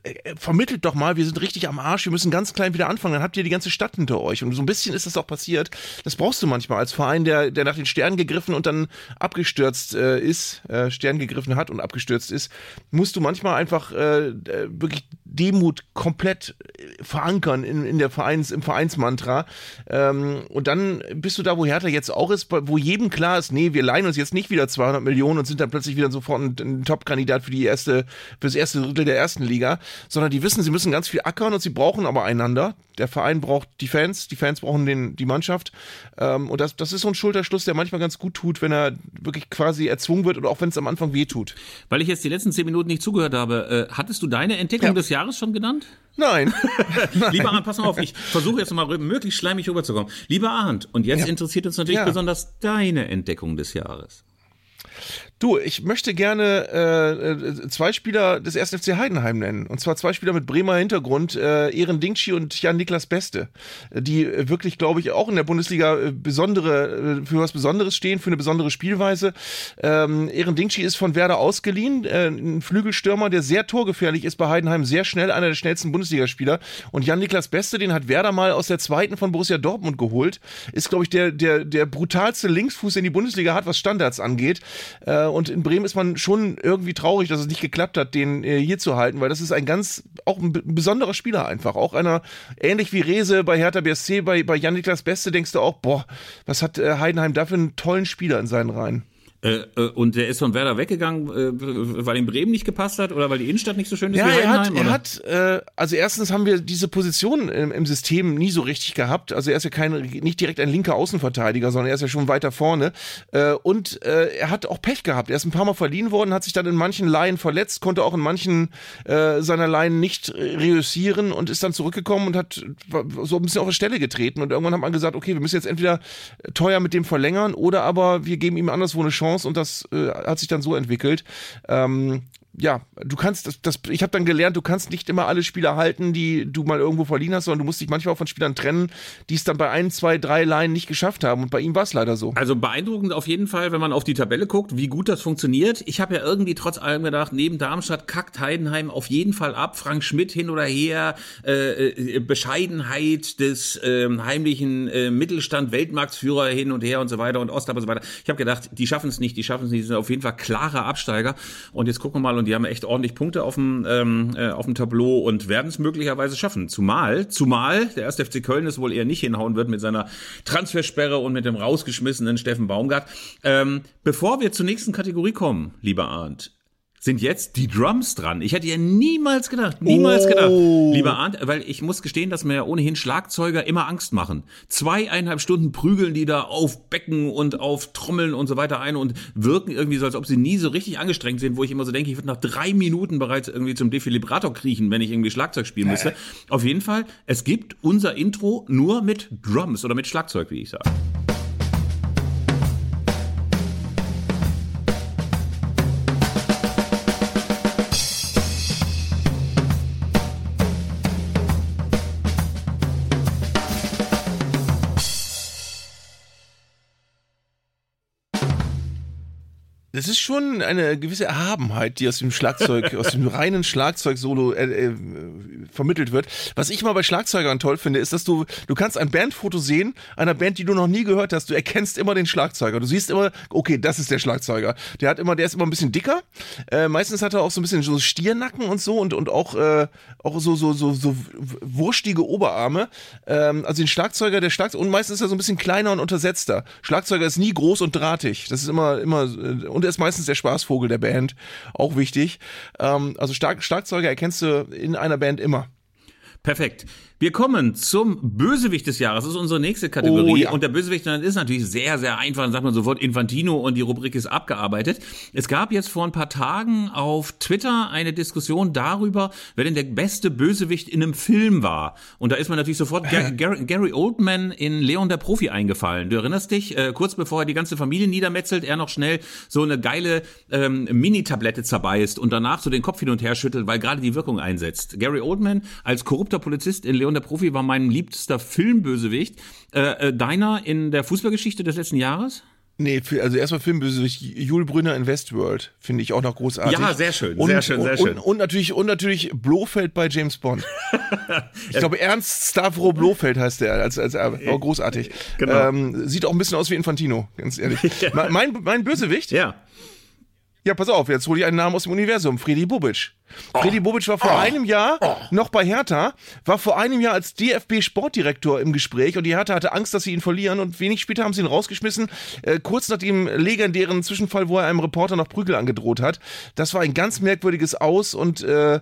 äh, äh, vermittelt doch mal, wir sind richtig am Arsch, wir müssen ganz klein wieder anfangen, dann habt ihr die ganze Stadt hinter euch. Und so ein bisschen ist das auch passiert. Das brauchst du manchmal als Verein, der, der nach den Sternen gegriffen und dann abgestürzt äh, ist, äh, Stern gegriffen hat und abgestürzt ist, musst du manchmal einfach äh, äh, wirklich Demut komplett äh, verankern in, in der Vereins, im Vereinsmantra. Ähm, und dann bist du da, wo Hertha jetzt auch ist, wo jedem klar ist, nee, wir leihen uns jetzt nicht wieder 200 Millionen und sind dann plötzlich wieder sofort ein, ein Top-Kandidat für die erste, für das erste Drittel der ersten Liga, sondern die wissen, sie müssen ganz viel ackern und sie brauchen aber einander. Der Verein braucht die Fans, die Fans brauchen den, die Mannschaft. Ähm, und das, das ist so ein Schulterschluss, der manchmal ganz gut tut, wenn er wirklich quasi erzwungen wird oder auch wenn es am Anfang weh tut. Weil ich jetzt die letzten zehn Minuten nicht zugehört habe, äh, hattest du deine Entdeckung des Jahres schon genannt? Nein. [laughs] Lieber Arndt, pass mal auf, ich versuche jetzt mal möglichst schleimig rüberzukommen. Lieber Arndt, und jetzt Ja. interessiert uns natürlich Ja. besonders deine Entdeckung des Jahres. Du, ich möchte gerne äh, äh, zwei Spieler des 1. FC Heidenheim nennen. Und zwar zwei Spieler mit Bremer Hintergrund, äh, Ehren Dingschi und Jan-Niklas Beste, die äh, wirklich, glaube ich, auch in der Bundesliga äh, besondere, äh, für was Besonderes stehen, für eine besondere Spielweise. Ähm, Ehren Dingschi ist von Werder ausgeliehen, äh, ein Flügelstürmer, der sehr torgefährlich ist bei Heidenheim, sehr schnell, einer der schnellsten Bundesligaspieler. Und Jan-Niklas Beste, den hat Werder mal aus der zweiten von Borussia Dortmund geholt, ist, glaube ich, der, der, der brutalste Linksfuß, den die Bundesliga hat, was Standards angeht. Äh, und in Bremen ist man schon irgendwie traurig, dass es nicht geklappt hat, den äh, hier zu halten, weil das ist ein ganz, auch ein, be- besonderer Spieler einfach. Auch einer, ähnlich wie Rese bei Hertha BSC, bei, bei Jan-Niklas Beste denkst du auch, boah, was hat äh, Heidenheim da für einen tollen Spieler in seinen Reihen. Äh, äh, und der ist von Werder weggegangen, äh, weil ihm Bremen nicht gepasst hat oder weil die Innenstadt nicht so schön ist Ja, wie er hat, Heidenheim? er hat äh, also erstens haben wir diese Position im, im System nie so richtig gehabt. Also er ist ja kein, nicht direkt ein linker Außenverteidiger, sondern er ist ja schon weiter vorne. Äh, und äh, er hat auch Pech gehabt. Er ist ein paar Mal verliehen worden, hat sich dann in manchen Laien verletzt, konnte auch in manchen seiner Laien nicht reüssieren und ist dann zurückgekommen und hat so ein bisschen auf die Stelle getreten. Und irgendwann hat man gesagt, okay, wir müssen jetzt entweder teuer mit dem verlängern oder aber wir geben ihm anderswo eine Chance und das äh, hat sich dann so entwickelt. Ähm, ja, du kannst das, das ich habe dann gelernt, du kannst nicht immer alle Spieler halten, die du mal irgendwo verliehen hast, sondern du musst dich manchmal auch von Spielern trennen, die es dann bei ein, zwei, drei Line nicht geschafft haben und bei ihm war es leider so. Also beeindruckend auf jeden Fall, wenn man auf die Tabelle guckt, wie gut das funktioniert. Ich habe ja irgendwie trotz allem gedacht, neben Darmstadt kackt Heidenheim auf jeden Fall ab. Frank Schmidt hin oder her, äh, äh, Bescheidenheit des äh, heimlichen äh, Mittelstand, Weltmarktführer hin und her und so weiter und Ostab und so weiter. Ich habe gedacht, die schaffen es nicht, die schaffen es nicht, die sind auf jeden Fall klare Absteiger. Und jetzt gucken wir mal, und die haben echt ordentlich Punkte auf dem, ähm, äh, auf dem Tableau und werden es möglicherweise schaffen. Zumal, zumal der 1. FC Köln es wohl eher nicht hinhauen wird mit seiner Transfersperre und mit dem rausgeschmissenen Steffen Baumgart. Ähm, bevor wir zur nächsten Kategorie kommen, lieber Arndt, sind jetzt die Drums dran. Ich hätte ja niemals gedacht, niemals Oh. gedacht, lieber Arndt, weil ich muss gestehen, dass mir ja ohnehin Schlagzeuger immer Angst machen. Zweieinhalb Stunden prügeln die da auf Becken und auf Trommeln und so weiter ein und wirken irgendwie so, als ob sie nie so richtig angestrengt sind, wo ich immer so denke, ich würde nach drei Minuten bereits irgendwie zum Defibrillator kriechen, wenn ich irgendwie Schlagzeug spielen müsste. Auf jeden Fall, es gibt unser Intro nur mit Drums oder mit Schlagzeug, wie ich sage. Das ist schon eine gewisse Erhabenheit, die aus dem Schlagzeug, aus dem reinen Schlagzeug-Solo äh, äh, vermittelt wird. Was ich mal bei Schlagzeugern toll finde, ist, dass du, du kannst ein Bandfoto sehen, einer Band, die du noch nie gehört hast. Du erkennst immer den Schlagzeuger. Du siehst immer, okay, das ist der Schlagzeuger. Der hat immer, der ist immer ein bisschen dicker. Äh, meistens hat er auch so ein bisschen so Stiernacken und so und, und auch, äh, auch so, so, so, so wurstige Oberarme. Ähm, also den Schlagzeuger, der Schlagzeuger, und meistens ist er so ein bisschen kleiner und untersetzter. Schlagzeuger ist nie groß und drahtig. Das ist immer, immer, äh, und er ist meistens der Spaßvogel der Band. Auch wichtig. Ähm, also Schlagzeuger erkennst du in einer Band immer. Perfekt. Wir kommen zum Bösewicht des Jahres. Das ist unsere nächste Kategorie. Oh, ja. Und der Bösewicht ist natürlich sehr, sehr einfach. Dann sagt man sofort Infantino und die Rubrik ist abgearbeitet. Es gab jetzt vor ein paar Tagen auf Twitter eine Diskussion darüber, wer denn der beste Bösewicht in einem Film war. Und da ist mir natürlich sofort Gar Gary, Gary Oldman in Leon der Profi eingefallen. Du erinnerst dich, äh, kurz bevor er die ganze Familie niedermetzelt, er noch schnell so eine geile ähm, Mini-Tablette zerbeißt und danach so den Kopf hin und her schüttelt, weil gerade die Wirkung einsetzt. Gary Oldman als korrupter Polizist in Leon der Profi war mein liebster Filmbösewicht. Äh, äh, deiner in der Fußballgeschichte des letzten Jahres? Nee, also erstmal Filmbösewicht Jule Brünner in Westworld finde ich auch noch großartig. Ja, sehr schön, und, sehr schön, sehr und, schön. Und, und natürlich und natürlich Blofeld bei James Bond. [laughs] ich glaube Ernst Stavro Blofeld heißt der als als. Oh, großartig. Genau. Ähm, sieht auch ein bisschen aus wie Infantino, ganz ehrlich. [laughs] Me- mein mein Bösewicht? Ja. Ja, pass auf, jetzt hole ich einen Namen aus dem Universum. Freddy Bubic. Freddy Bubic war vor einem Jahr noch bei Hertha, war vor einem Jahr als DFB-Sportdirektor im Gespräch und die Hertha hatte Angst, dass sie ihn verlieren und wenig später haben sie ihn rausgeschmissen, äh, kurz nach dem legendären Zwischenfall, wo er einem Reporter noch Prügel angedroht hat. Das war ein ganz merkwürdiges Aus und äh,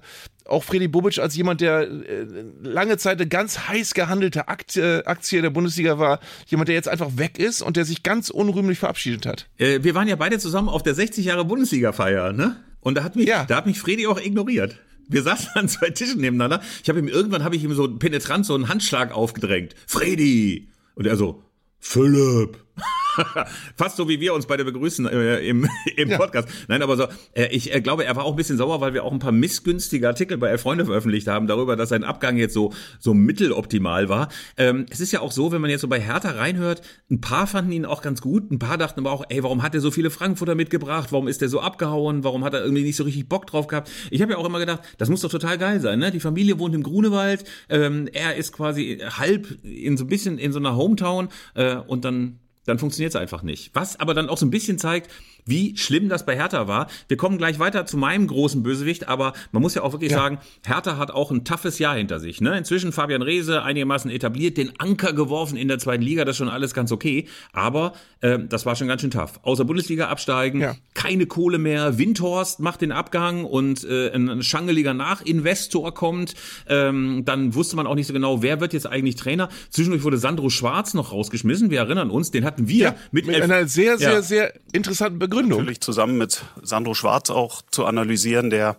auch Freddy Bubic als jemand, der äh, lange Zeit eine ganz heiß gehandelte Aktie, Aktie der Bundesliga war, jemand, der jetzt einfach weg ist und der sich ganz unrühmlich verabschiedet hat. Äh, wir waren ja beide zusammen auf der 60 Jahre Bundesliga-Feier, ne? Und da hat mich, Ja. da hat mich Freddy auch ignoriert. Wir [laughs] saßen an zwei Tischen nebeneinander. Ich habe ihm irgendwann habe ich ihm so penetrant so einen Handschlag aufgedrängt. Freddy! Und er so, Philipp. [laughs] [laughs] Fast so wie wir uns beide begrüßen äh, im, im Podcast. Nein, aber so, äh, ich äh, glaube, er war auch ein bisschen sauer, weil wir auch ein paar missgünstige Artikel bei Elf Freunde veröffentlicht haben, darüber, dass sein Abgang jetzt so, so mitteloptimal war. Ähm, es ist ja auch so, wenn man jetzt so bei Hertha reinhört, ein paar fanden ihn auch ganz gut, ein paar dachten aber auch, ey, warum hat er so viele Frankfurter mitgebracht? Warum ist der so abgehauen? Warum hat er irgendwie nicht so richtig Bock drauf gehabt? Ich habe ja auch immer gedacht, das muss doch total geil sein, ne? Die Familie wohnt im Grunewald, ähm, er ist quasi halb in so ein bisschen in so einer Hometown äh, und dann dann funktioniert es einfach nicht. Was aber dann auch so ein bisschen zeigt, wie schlimm das bei Hertha war. Wir kommen gleich weiter zu meinem großen Bösewicht, aber man muss ja auch wirklich ja. sagen, Hertha hat auch ein toughes Jahr hinter sich. Ne? Inzwischen Fabian Reese einigermaßen etabliert, den Anker geworfen in der zweiten Liga, das ist schon alles ganz okay. Aber äh, das war schon ganz schön tough. Außer Bundesliga absteigen, ja. keine Kohle mehr, Windhorst macht den Abgang und äh, ein schangeliger Nachinvestor kommt. Ähm, dann wusste man auch nicht so genau, wer wird jetzt eigentlich Trainer. Zwischendurch wurde Sandro Schwarz noch rausgeschmissen. Wir erinnern uns, den hatten wir ja, mit, mit einer sehr, sehr, sehr interessanten Begründung. Natürlich zusammen mit Sandro Schwarz auch zu analysieren, der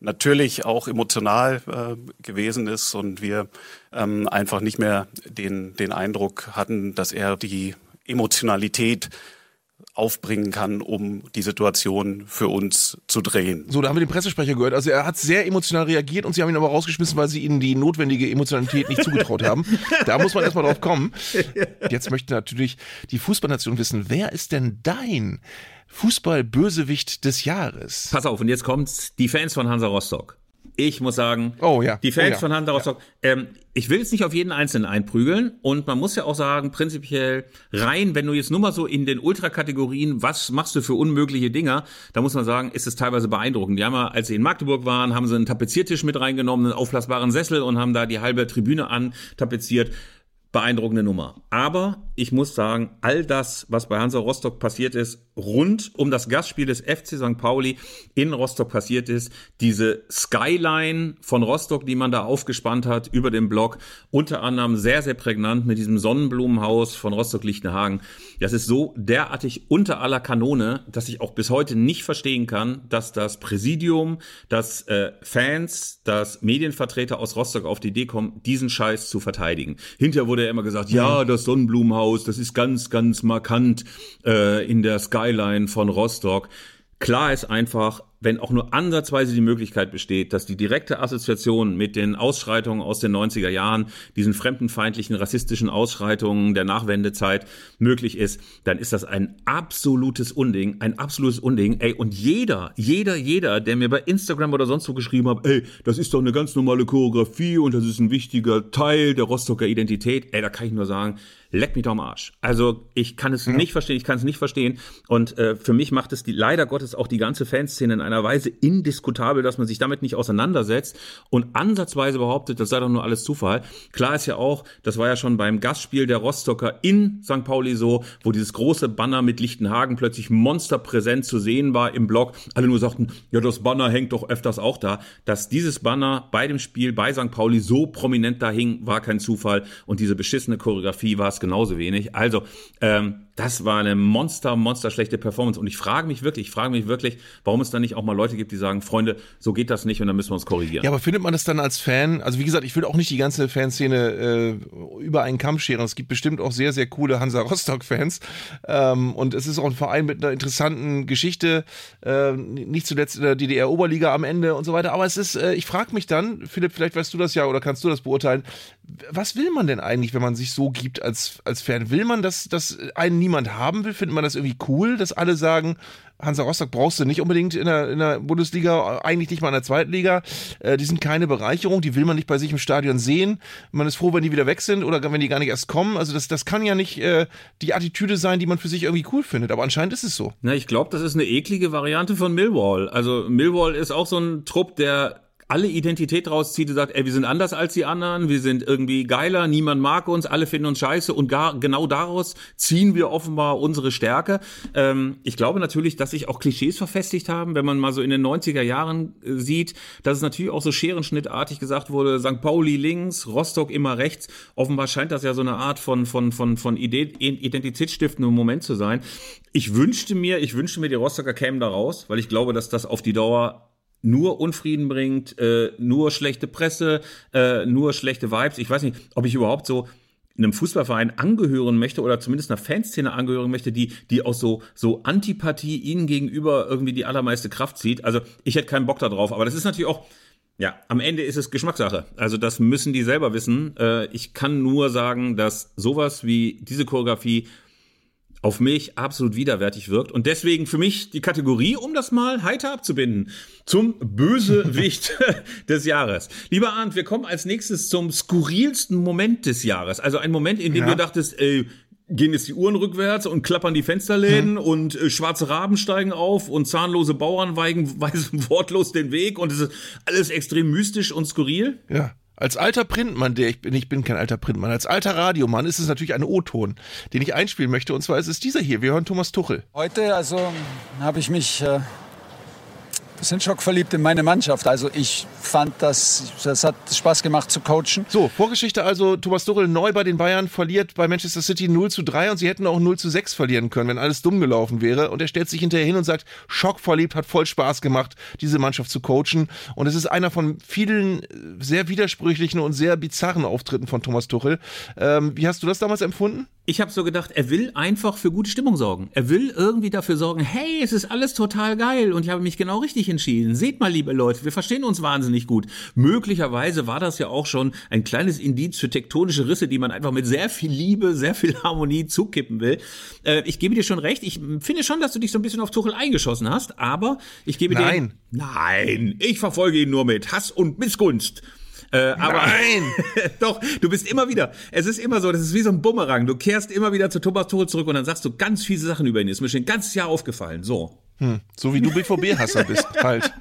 natürlich auch emotional äh, gewesen ist und wir ähm, einfach nicht mehr den, den Eindruck hatten, dass er die Emotionalität aufbringen kann, um die Situation für uns zu drehen. So, da haben wir den Pressesprecher gehört. Also er hat sehr emotional reagiert und sie haben ihn aber rausgeschmissen, weil sie ihnen die notwendige Emotionalität nicht zugetraut haben. [laughs] Da muss man erstmal drauf kommen. Jetzt möchte natürlich die Fußballnation wissen, wer ist denn dein Fußball-Bösewicht des Jahres? Pass auf, und jetzt kommt's, die Fans von Hansa Rostock. Ich muss sagen, oh, ja. die Fans oh, ja. von Hansa Rostock, ja. ähm, ich will jetzt nicht auf jeden Einzelnen einprügeln und man muss ja auch sagen, prinzipiell rein, wenn du jetzt nur mal so in den Ultrakategorien, was machst du für unmögliche Dinger, da muss man sagen, ist es teilweise beeindruckend. Die haben ja, als sie in Magdeburg waren, haben sie einen Tapeziertisch mit reingenommen, einen aufblasbaren Sessel und haben da die halbe Tribüne antapeziert beeindruckende Nummer. Aber ich muss sagen, all das, was bei Hansa Rostock passiert ist, rund um das Gastspiel des FC St. Pauli in Rostock passiert ist, diese Skyline von Rostock, die man da aufgespannt hat über den Block, unter anderem sehr, sehr prägnant mit diesem Sonnenblumenhaus von Rostock-Lichtenhagen. Das ist so derartig unter aller Kanone, dass ich auch bis heute nicht verstehen kann, dass das Präsidium, dass äh, Fans, dass Medienvertreter aus Rostock auf die Idee kommen, diesen Scheiß zu verteidigen. Hinterher wurde ja immer gesagt, ja, das Sonnenblumenhaus, das ist ganz, ganz markant äh, in der Skyline von Rostock. Klar ist einfach, wenn auch nur ansatzweise die Möglichkeit besteht, dass die direkte Assoziation mit den Ausschreitungen aus den 90er Jahren, diesen fremdenfeindlichen, rassistischen Ausschreitungen der Nachwendezeit möglich ist, dann ist das ein absolutes Unding, ein absolutes Unding. Ey, und jeder, jeder, jeder, der mir bei Instagram oder sonst wo geschrieben hat, ey, das ist doch eine ganz normale Choreografie und das ist ein wichtiger Teil der Rostocker Identität, ey, da kann ich nur sagen, leck mich doch am Arsch. Also ich kann es ja. nicht verstehen, ich kann es nicht verstehen. Und äh, für mich macht es die leider Gottes auch die ganze Fanszene in einer Weise indiskutabel, dass man sich damit nicht auseinandersetzt und ansatzweise behauptet, das sei doch nur alles Zufall. Klar ist ja auch, das war ja schon beim Gastspiel der Rostocker in St. Pauli so, wo dieses große Banner mit Lichtenhagen plötzlich monsterpräsent zu sehen war im Blog. Alle nur sagten, ja, das Banner hängt doch öfters auch da. Dass dieses Banner bei dem Spiel bei St. Pauli so prominent da hing, war kein Zufall. Und diese beschissene Choreografie war es genauso wenig. Also, ähm, das war eine monster, monster schlechte Performance. Und ich frage mich wirklich, ich frage mich wirklich, warum es da nicht auch mal Leute gibt, die sagen, Freunde, so geht das nicht und dann müssen wir uns korrigieren. Ja, aber findet man das dann als Fan? Also wie gesagt, ich will auch nicht die ganze Fanszene äh, über einen Kamm scheren. Es gibt bestimmt auch sehr, sehr coole Hansa Rostock-Fans. Ähm, und es ist auch ein Verein mit einer interessanten Geschichte, äh, nicht zuletzt in der DDR-Oberliga am Ende und so weiter. Aber es ist, äh, ich frage mich dann, Philipp, vielleicht weißt du das ja oder kannst du das beurteilen, was will man denn eigentlich, wenn man sich so gibt als, als Fan? Will man, dass, dass einen niemand haben will? Findet man das irgendwie cool, dass alle sagen, Hansa Rostock brauchst du nicht unbedingt in der, in der Bundesliga, eigentlich nicht mal in der Zweitliga. Äh, die sind keine Bereicherung, die will man nicht bei sich im Stadion sehen. Man ist froh, wenn die wieder weg sind oder wenn die gar nicht erst kommen. Also das, das kann ja nicht äh, die Attitüde sein, die man für sich irgendwie cool findet. Aber anscheinend ist es so. Na, ich glaube, das ist eine eklige Variante von Millwall. Also Millwall ist auch so ein Trupp, der alle Identität rauszieht und sagt, ey, wir sind anders als die anderen, wir sind irgendwie geiler, niemand mag uns, alle finden uns scheiße und gar genau daraus ziehen wir offenbar unsere Stärke. Ähm, ich glaube natürlich, dass sich auch Klischees verfestigt haben, wenn man mal so in den 90er Jahren äh, sieht, dass es natürlich auch so scherenschnittartig gesagt wurde, St. Pauli links, Rostock immer rechts. Offenbar scheint das ja so eine Art von, von, von, von identitätsstiftendem Moment zu sein. Ich wünschte mir, ich wünschte mir, die Rostocker kämen da raus, weil ich glaube, dass das auf die Dauer nur Unfrieden bringt, äh, nur schlechte Presse, äh, nur schlechte Vibes. Ich weiß nicht, ob ich überhaupt so einem Fußballverein angehören möchte oder zumindest einer Fanszene angehören möchte, die, die aus so, so Antipathie ihnen gegenüber irgendwie die allermeiste Kraft zieht. Also ich hätte keinen Bock da drauf, aber das ist natürlich auch, ja, am Ende ist es Geschmackssache. Also das müssen die selber wissen. Äh, ich kann nur sagen, dass sowas wie diese Choreografie auf mich absolut widerwärtig wirkt. Und deswegen für mich die Kategorie, um das mal heiter abzubinden, zum Bösewicht [laughs] des Jahres. Lieber Arndt, wir kommen als nächstes zum skurrilsten Moment des Jahres. Also ein Moment, in dem ja. du dachtest, ey, gehen jetzt die Uhren rückwärts und klappern die Fensterläden und äh, schwarze Raben steigen auf und zahnlose Bauern weigen, weisen [laughs] wortlos den Weg und es ist alles extrem mystisch und skurril. Ja. Als alter Printmann, der ich bin, ich bin kein alter Printmann, als alter Radiomann ist es natürlich ein O-Ton, den ich einspielen möchte. Und zwar ist es dieser hier. Wir hören Thomas Tuchel. Heute also habe ich mich äh, bisschen schockverliebt in meine Mannschaft. Also ich fand, das, das hat Spaß gemacht zu coachen. So, Vorgeschichte also, Thomas Tuchel neu bei den Bayern verliert bei Manchester City 0 zu 3 und sie hätten auch 0 zu 6 verlieren können, wenn alles dumm gelaufen wäre. Und er stellt sich hinterher hin und sagt, schockverliebt, hat voll Spaß gemacht, diese Mannschaft zu coachen. Und es ist einer von vielen sehr widersprüchlichen und sehr bizarren Auftritten von Thomas Tuchel. Ähm, wie hast du das damals empfunden? Ich habe so gedacht, er will einfach für gute Stimmung sorgen. Er will irgendwie dafür sorgen, hey, es ist alles total geil und ich habe mich genau richtig entschieden. Seht mal, liebe Leute, wir verstehen uns wahnsinnig gut. Möglicherweise war das ja auch schon ein kleines Indiz für tektonische Risse, die man einfach mit sehr viel Liebe, sehr viel Harmonie zukippen will. Äh, ich gebe dir schon recht, ich finde schon, dass du dich so ein bisschen auf Tuchel eingeschossen hast, aber ich gebe dir... Nein. Nein, ich verfolge ihn nur mit Hass und Missgunst. Äh, aber Nein! [laughs] doch, du bist immer wieder. Es ist immer so, das ist wie so ein Bumerang. Du kehrst immer wieder zu Thomas Tuchel zurück und dann sagst du ganz fiese Sachen über ihn. Ist mir schon ein ganzes Jahr aufgefallen. So. Hm, so wie du BVB-Hasser bist, [laughs] halt.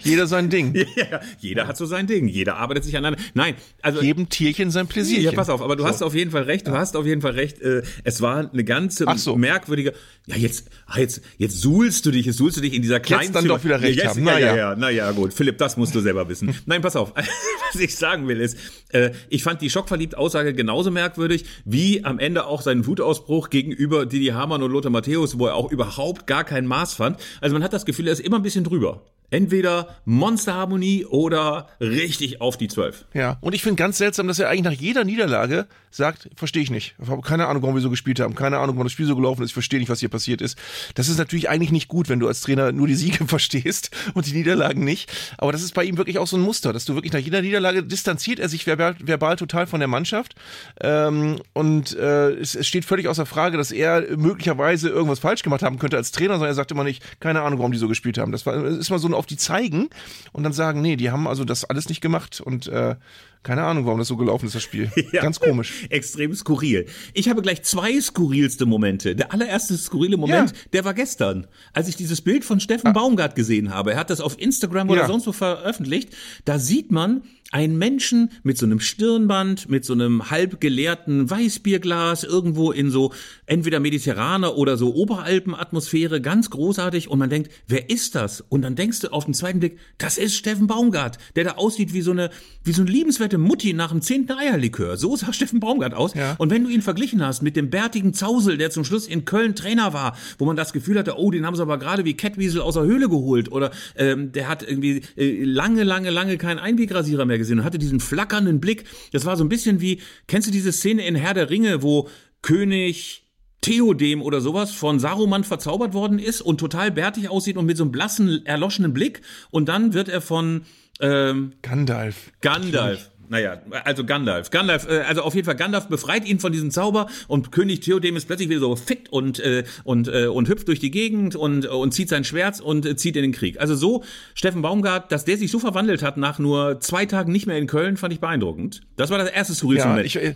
Jeder sein Ding. [laughs] Ja, jeder hat so sein Ding. Jeder arbeitet sich aneinander. Nein, also. Jedem Tierchen sein Pläsierchen. Ja, pass auf, aber du So. hast auf jeden Fall recht. Du hast auf jeden Fall recht. Äh, es war eine ganze so. merkwürdige. Ja, jetzt, ah, jetzt, jetzt suhlst du dich, jetzt suhlst du dich in dieser kleinen. dann doch wieder recht ja, jetzt, haben. Ja, Na ja, ja. ja, na ja, gut. Philipp, das musst du selber wissen. [laughs] Nein, pass auf. [laughs] Was ich sagen will ist, äh, ich fand die schockverliebt Aussage genauso merkwürdig wie am Ende auch seinen Wutausbruch gegenüber Didi Hamann und Lothar Matthäus, wo er auch überhaupt gar kein Maß fand. Also man hat das Gefühl, er ist immer ein bisschen drüber. Entweder Monsterharmonie oder richtig auf die Zwölf. Ja, und ich finde ganz seltsam, dass er eigentlich nach jeder Niederlage sagt, verstehe ich nicht. Ich habe keine Ahnung, warum wir so gespielt haben, keine Ahnung, warum das Spiel so gelaufen ist, ich verstehe nicht, was hier passiert ist. Das ist natürlich eigentlich nicht gut, wenn du als Trainer nur die Siege [laughs] verstehst und die Niederlagen nicht. Aber das ist bei ihm wirklich auch so ein Muster, dass du wirklich nach jeder Niederlage distanziert er sich verbal, verbal total von der Mannschaft. Ähm, und äh, es, es steht völlig außer Frage, dass er möglicherweise irgendwas falsch gemacht haben könnte als Trainer, sondern er sagt immer nicht, keine Ahnung, warum die so gespielt haben. Das war, ist mal so ein auf die zeigen und dann sagen, nee, die haben also das alles nicht gemacht und äh, keine Ahnung, warum das so gelaufen ist, das Spiel. [laughs] Ja. Ganz komisch. Extrem skurril. Ich habe gleich zwei skurrilste Momente. Der allererste skurrile Moment, Ja. der war gestern, als ich dieses Bild von Steffen Baumgart gesehen habe. Er hat das auf Instagram oder Ja. sonst wo veröffentlicht. Da sieht man einen Menschen mit so einem Stirnband, mit so einem halb geleerten Weißbierglas, irgendwo in so entweder mediterraner oder so Oberalpenatmosphäre, ganz großartig. Und man denkt, wer ist das? Und dann denkst du auf den zweiten Blick, das ist Steffen Baumgart, der da aussieht wie so eine, wie so eine liebenswerte Mutti nach dem zehnten Eierlikör. So sah Steffen Baumgart aus. Ja. Und wenn du ihn verglichen hast mit dem bärtigen Zausel, der zum Schluss in Köln Trainer war, wo man das Gefühl hatte, oh, den haben sie aber gerade wie Catwiesel aus der Höhle geholt oder ähm, der hat irgendwie äh, lange, lange, lange keinen Einwegrasierer mehr gesehen und hatte diesen flackernden Blick. Das war so ein bisschen wie, kennst du diese Szene in Herr der Ringe, wo König Theodem oder sowas von Saruman verzaubert worden ist und total bärtig aussieht und mit so einem blassen, erloschenen Blick und dann wird er von ähm, Gandalf. Gandalf. Naja, also Gandalf. Gandalf, äh, also auf jeden Fall Gandalf befreit ihn von diesem Zauber und König Theodem ist plötzlich wieder so fit und äh, und äh, und hüpft durch die Gegend und und zieht sein Schwert und äh, zieht in den Krieg. Also so Steffen Baumgart, dass der sich so verwandelt hat nach nur zwei Tagen nicht mehr in Köln, fand ich beeindruckend. Das war das erste skurrilste Ja,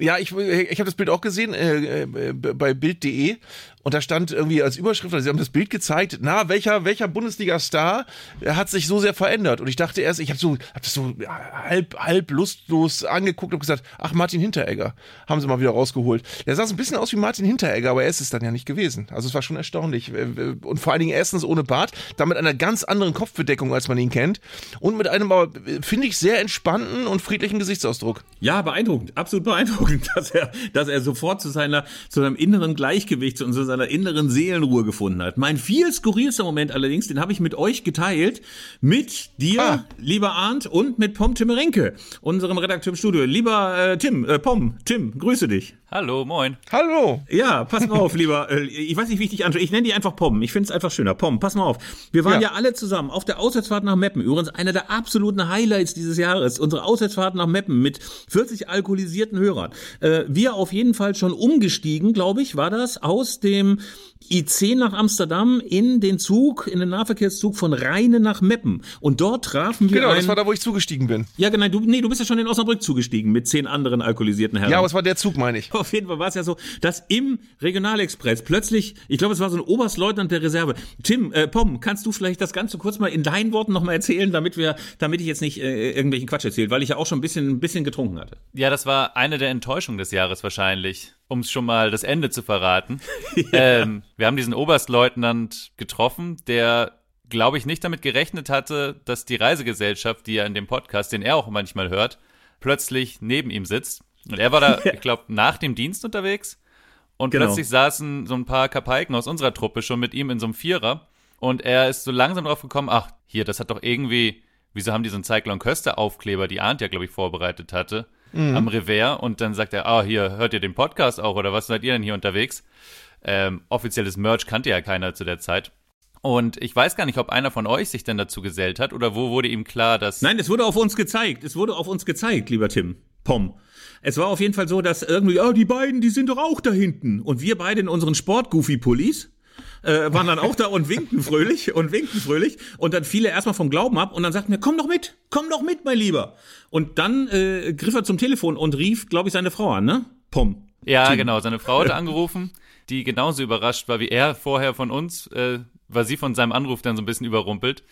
ja, ich, ich habe das Bild auch gesehen äh, bei Bild.de und da stand irgendwie als Überschrift, also sie haben das Bild gezeigt, na, welcher, welcher Bundesliga-Star hat sich so sehr verändert? Und ich dachte erst, ich habe so, hab das so halb, halb lustlos angeguckt und gesagt, ach, Martin Hinteregger, haben sie mal wieder rausgeholt. Der sah so ein bisschen aus wie Martin Hinteregger, aber er ist es dann ja nicht gewesen. Also es war schon erstaunlich. Und vor allen Dingen erstens ohne Bart, dann mit einer ganz anderen Kopfbedeckung, als man ihn kennt und mit einem, aber, finde ich, sehr entspannten und friedlichen Gesichtsausdruck. Ja, beeindruckend, absolut beeindruckend, [laughs] dass er, dass er sofort zu seiner, zu seinem inneren Gleichgewicht zu seiner inneren Seelenruhe gefunden hat. Mein viel skurrilster Moment allerdings, den habe ich mit euch geteilt, mit dir, Ah. lieber Arndt, und mit Pom Timmerenke, unserem Redakteur im Studio. Lieber äh, Tim, äh, Pom, Tim, grüße dich. Hallo, moin. Hallo. Ja, pass mal auf, lieber. Äh, ich weiß nicht, wie ich dich anschaue. Ich nenne dich einfach Pom. Ich finde es einfach schöner. Pom, pass mal auf. Wir waren ja. Ja. alle zusammen auf der Auswärtsfahrt nach Meppen. Übrigens einer der absoluten Highlights dieses Jahres. Unsere Auswärtsfahrt nach Meppen mit 40 alkoholisierten Hörern. Äh, wir auf jeden Fall schon umgestiegen, glaube ich, war das, aus dem IC nach Amsterdam in den Zug, in den Nahverkehrszug von Rheine nach Meppen. Und dort trafen wir Genau, das war da, wo ich zugestiegen bin. ja, genau. Du, nee, du bist ja schon in Osnabrück zugestiegen mit zehn anderen alkoholisierten Herren. Ja, aber es war der Zug, meine ich. [laughs] auf jeden Fall war es ja so, dass im Regionalexpress plötzlich, ich glaube, es war so ein Oberstleutnant der Reserve. Tim, äh, Pom, kannst du vielleicht das Ganze kurz mal in deinen Worten nochmal erzählen, damit wir, damit ich jetzt nicht äh, irgendwelchen Quatsch erzähle, weil ich ja auch schon ein bisschen, ein bisschen getrunken hatte. Ja, das war eine der Enttäuschungen des Jahres wahrscheinlich, um es schon mal das Ende zu verraten. [laughs] ja. ähm, wir haben diesen Oberstleutnant getroffen, der glaube ich, nicht damit gerechnet hatte, dass die Reisegesellschaft, die ja in dem Podcast, den er auch manchmal hört, plötzlich neben ihm sitzt. Und er war da, [laughs] ich glaube, nach dem Dienst unterwegs. Und genau. plötzlich saßen so ein paar Kapaiken aus unserer Truppe schon mit ihm in so einem Vierer. Und er ist so langsam drauf gekommen, ach, hier, das hat doch irgendwie, wieso haben die so einen Cyclone Köster Aufkleber, die Arndt ja, glaube ich, vorbereitet hatte, mhm. am Revers. Und dann sagt er, ah, hier, hört ihr den Podcast auch oder was seid ihr denn hier unterwegs? Ähm, offizielles Merch kannte ja keiner zu der Zeit. Und ich weiß gar nicht, ob einer von euch sich denn dazu gesellt hat oder wo wurde ihm klar, dass. Nein, es wurde auf uns gezeigt. Es wurde auf uns gezeigt, lieber Tim. Pom. Es war auf jeden Fall so, dass irgendwie, oh, die beiden, die sind doch auch da hinten. Und wir beide in unseren Sport-Goofy-Pullis äh, waren dann auch da und winkten fröhlich und winkten fröhlich. Und dann fiel er erstmal vom Glauben ab und dann sagten wir, komm doch mit, komm doch mit, mein Lieber. Und dann äh, griff er zum Telefon und rief, glaube ich, seine Frau an, ne? Pom. Ja, Tim. genau. Seine Frau hatte [laughs] angerufen, die genauso überrascht war wie er vorher von uns. Äh, war sie von seinem Anruf dann so ein bisschen überrumpelt.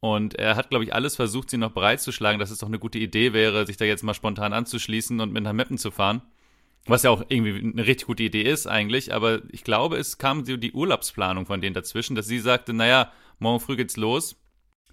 Und er hat, glaube ich, alles versucht, sie noch bereitzuschlagen, dass es doch eine gute Idee wäre, sich da jetzt mal spontan anzuschließen und mit nach Meppen zu fahren. Was ja auch irgendwie eine richtig gute Idee ist eigentlich, aber ich glaube, es kam so die Urlaubsplanung von denen dazwischen, dass sie sagte, naja, morgen früh geht's los.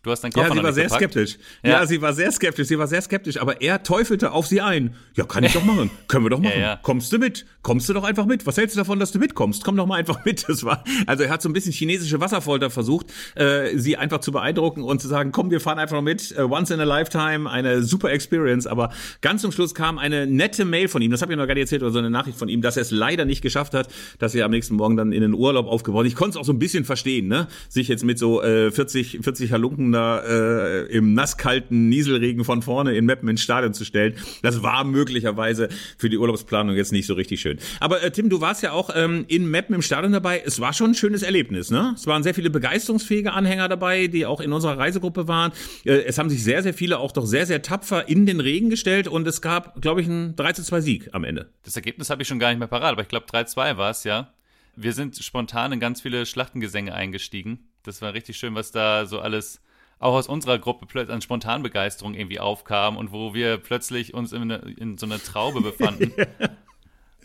Du hast deinen Koffer Ja, sie war sehr gepackt. skeptisch. Ja. ja. sie war sehr skeptisch. Sie war sehr skeptisch. Aber er teufelte auf sie ein. Ja, kann ich doch machen. [laughs] Können wir doch machen. Ja, ja. Kommst du mit? Kommst du doch einfach mit. Was hältst du davon, dass du mitkommst? Komm doch mal einfach mit. Das war, also er hat so ein bisschen chinesische Wasserfolter versucht, äh, sie einfach zu beeindrucken und zu sagen, komm, wir fahren einfach mit. Uh, once in a lifetime. Eine super Experience. Aber ganz zum Schluss kam eine nette Mail von ihm. Das habe ich noch gar nicht erzählt, oder so eine Nachricht von ihm, dass er es leider nicht geschafft hat, dass er am nächsten Morgen dann in den Urlaub aufgebaut. Ich konnte es auch so ein bisschen verstehen, ne? Sich jetzt mit so äh, 40, 40 Halunken da, äh, im nasskalten Nieselregen von vorne in Meppen ins Stadion zu stellen. Das war möglicherweise für die Urlaubsplanung jetzt nicht so richtig schön. Aber äh, Tim, du warst ja auch ähm, in Meppen im Stadion dabei. Es war schon ein schönes Erlebnis, ne? Es waren sehr viele begeisterungsfähige Anhänger dabei, die auch in unserer Reisegruppe waren. Äh, es haben sich sehr, sehr viele auch doch sehr, sehr tapfer in den Regen gestellt und es gab, glaube ich, einen 3 zu 2 Sieg am Ende. Das Ergebnis habe ich schon gar nicht mehr parat, aber ich glaube 3-2 war es, ja. Wir sind spontan in ganz viele Schlachtengesänge eingestiegen. Das war richtig schön, was da so alles auch aus unserer Gruppe plötzlich an Spontanbegeisterung irgendwie aufkam und wo wir plötzlich uns in, in so einer Traube [laughs] befanden.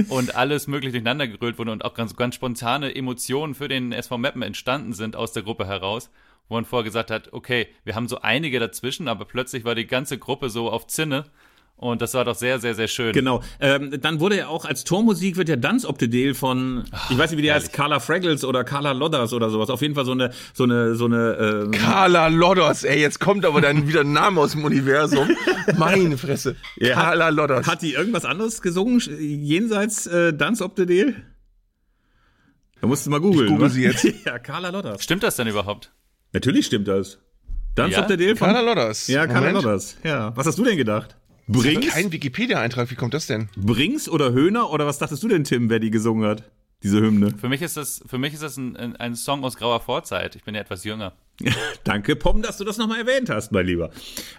und alles möglich durcheinander gerührt wurde und auch ganz, ganz spontane Emotionen für den SV Meppen entstanden sind aus der Gruppe heraus, wo man vorher gesagt hat, okay, wir haben so einige dazwischen, aber plötzlich war die ganze Gruppe so auf Zinne und das war doch sehr, sehr, sehr schön. Genau. Ähm, dann wurde ja auch als Tormusik wird ja Dance Op the Deal von, Ach, ich weiß nicht, wie die heißt, Carla Fraggles oder Carla Lodders oder sowas. Auf jeden Fall so eine, so eine, so eine. Ähm Carla Lodders, ey, jetzt kommt aber dann wieder ein Name aus dem Universum. Meine Fresse. [laughs] Ja, Carla Lodders. Hat die irgendwas anderes gesungen jenseits äh, Dance Op the Deal? Da musst du mal googeln. Ich google sie jetzt. [laughs] ja, Carla Lodders. Stimmt das denn überhaupt? Natürlich stimmt das. Dance ja? Op the Deal von Carla Lodders. Ja, Carla Lodders. Ja. Was hast du denn gedacht? Brings? Kein Wikipedia-Eintrag, wie kommt das denn? Brings oder Höhner oder was dachtest du denn, Tim, wer die gesungen hat? Diese Hymne. Für mich ist das, für mich ist das ein, ein Song aus grauer Vorzeit. Ich bin ja etwas jünger. [laughs] Danke, Pom, dass du das nochmal erwähnt hast, mein Lieber.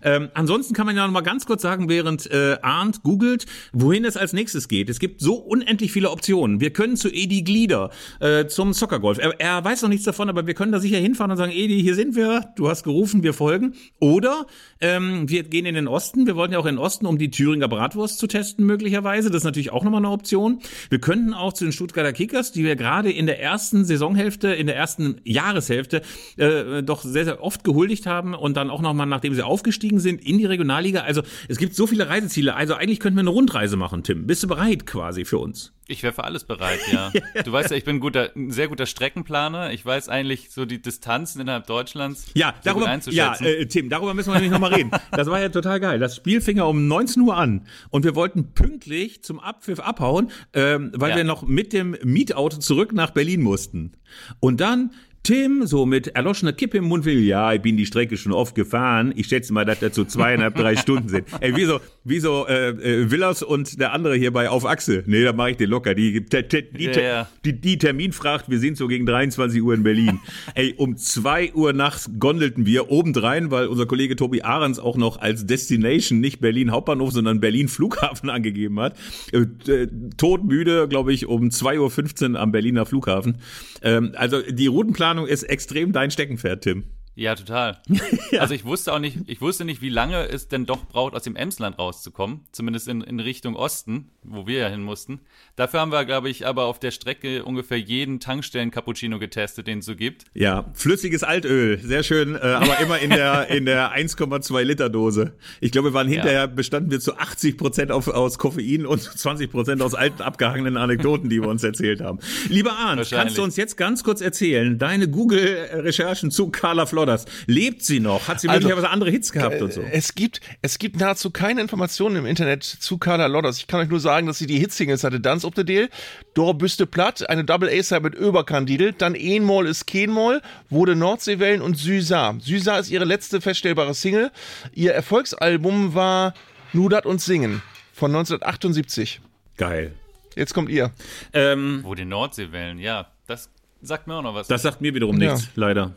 Ähm, ansonsten kann man ja nochmal ganz kurz sagen, während äh, Arndt googelt, wohin es als nächstes geht. Es gibt so unendlich viele Optionen. Wir können zu Edi Glieder, äh, zum Soccergolf. Er, er weiß noch nichts davon, aber wir können da sicher hinfahren und sagen, Edi, hier sind wir, du hast gerufen, wir folgen. Oder ähm, wir gehen in den Osten. Wir wollten ja auch in den Osten, um die Thüringer Bratwurst zu testen, möglicherweise. Das ist natürlich auch nochmal eine Option. Wir könnten auch zu den Stuttgarter Kickers, die wir gerade in der ersten Saisonhälfte, in der ersten Jahreshälfte äh, doch sehr, sehr oft gehuldigt haben und dann auch nochmal, nachdem sie aufgestiegen sind, in die Regionalliga. Also es gibt so viele Reiseziele. Also eigentlich könnten wir eine Rundreise machen, Tim. Bist du bereit quasi für uns? Ich wäre für alles bereit, [laughs] ja. Du weißt ja, ich bin ein, guter, ein sehr guter Streckenplaner. Ich weiß eigentlich so die Distanzen innerhalb Deutschlands ja, darüber, Ja, äh, Tim, darüber müssen wir nämlich nochmal reden. Das war ja total geil. Das Spiel fing ja um 19 Uhr an und wir wollten pünktlich zum Abpfiff abhauen, ähm, weil ja. wir noch mit dem Mietauto zurück nach Berlin mussten. Und dann Tim, so mit erloschener Kippe im Mund will, ja, ich bin die Strecke schon oft gefahren. Ich schätze mal, dass das so zweieinhalb, drei [laughs] Stunden sind. Ey, wieso, wieso äh, äh, Willers und der andere hier bei Auf Achse? Nee, da mache ich den locker. Die, die, die, Ja, die, die Terminfracht, wir sind so gegen 23 Uhr in Berlin. [laughs] Ey, um zwei Uhr nachts gondelten wir obendrein, weil unser Kollege Tobi Ahrens auch noch als Destination nicht Berlin Hauptbahnhof, sondern Berlin Flughafen [laughs] angegeben hat. Äh, äh, todmüde, glaube ich, um 2.15 Uhr am Berliner Flughafen. Ähm, also die Routenplanung ist extrem dein Steckenpferd, Tim. Ja, total. [laughs] Also ich wusste auch nicht, ich wusste nicht, wie lange es denn doch braucht, aus dem Emsland rauszukommen. Zumindest in, in Richtung Osten, wo wir ja hin mussten. Dafür haben wir, glaube ich, aber auf der Strecke ungefähr jeden Tankstellen-Cappuccino getestet, den es so gibt. Ja, flüssiges Altöl, sehr schön, äh, aber [laughs] immer in der in der 1,2 Liter Dose. Ich glaube, wir waren hinterher bestanden wir zu 80 Prozent aus Koffein und zu 20 Prozent aus alten abgehangenen Anekdoten, die wir uns erzählt haben. Lieber Arndt, kannst du uns jetzt ganz kurz erzählen, deine Google-Recherchen zu Carla Flodders, lebt sie noch? Hat sie Also, möglicherweise andere Hits gehabt und so? Es gibt, es gibt nahezu keine Informationen im Internet zu Carla Lodders. Ich kann euch nur sagen, dass sie die Hitsingles hatte. Dance op the Deal, Dor Büste Platt, eine Double A-Side mit Öberkandidel, dann Eenmol ist Kenmol, wurde Nordseewellen und Süsa. Süsa ist ihre letzte feststellbare Single. Ihr Erfolgsalbum war Nudat und Singen von 1978. Geil. Jetzt kommt ihr. Ähm, Wo die Nordseewellen, ja, das sagt mir auch noch was. Das sagt mir wiederum Ja. nichts, leider.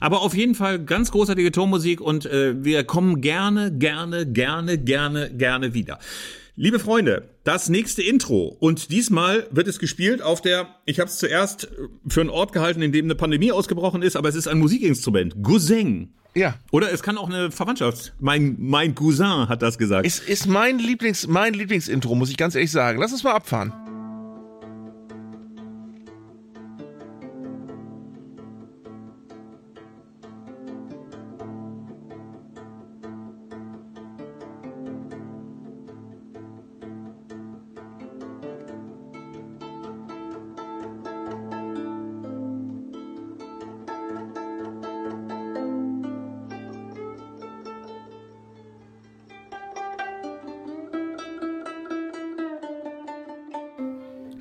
Aber auf jeden Fall ganz großartige Tonmusik und äh, wir kommen gerne, gerne, gerne, gerne, gerne wieder. Liebe Freunde, das nächste Intro und diesmal wird es gespielt auf der, ich habe es zuerst für einen Ort gehalten, in dem eine Pandemie ausgebrochen ist, aber es ist ein Musikinstrument, Guzeng. Ja. Oder es kann auch eine Verwandtschaft. Mein, mein Cousin hat das gesagt. Ist, ist mein Lieblings, mein Lieblingsintro, muss ich ganz ehrlich sagen. Lass uns mal abfahren.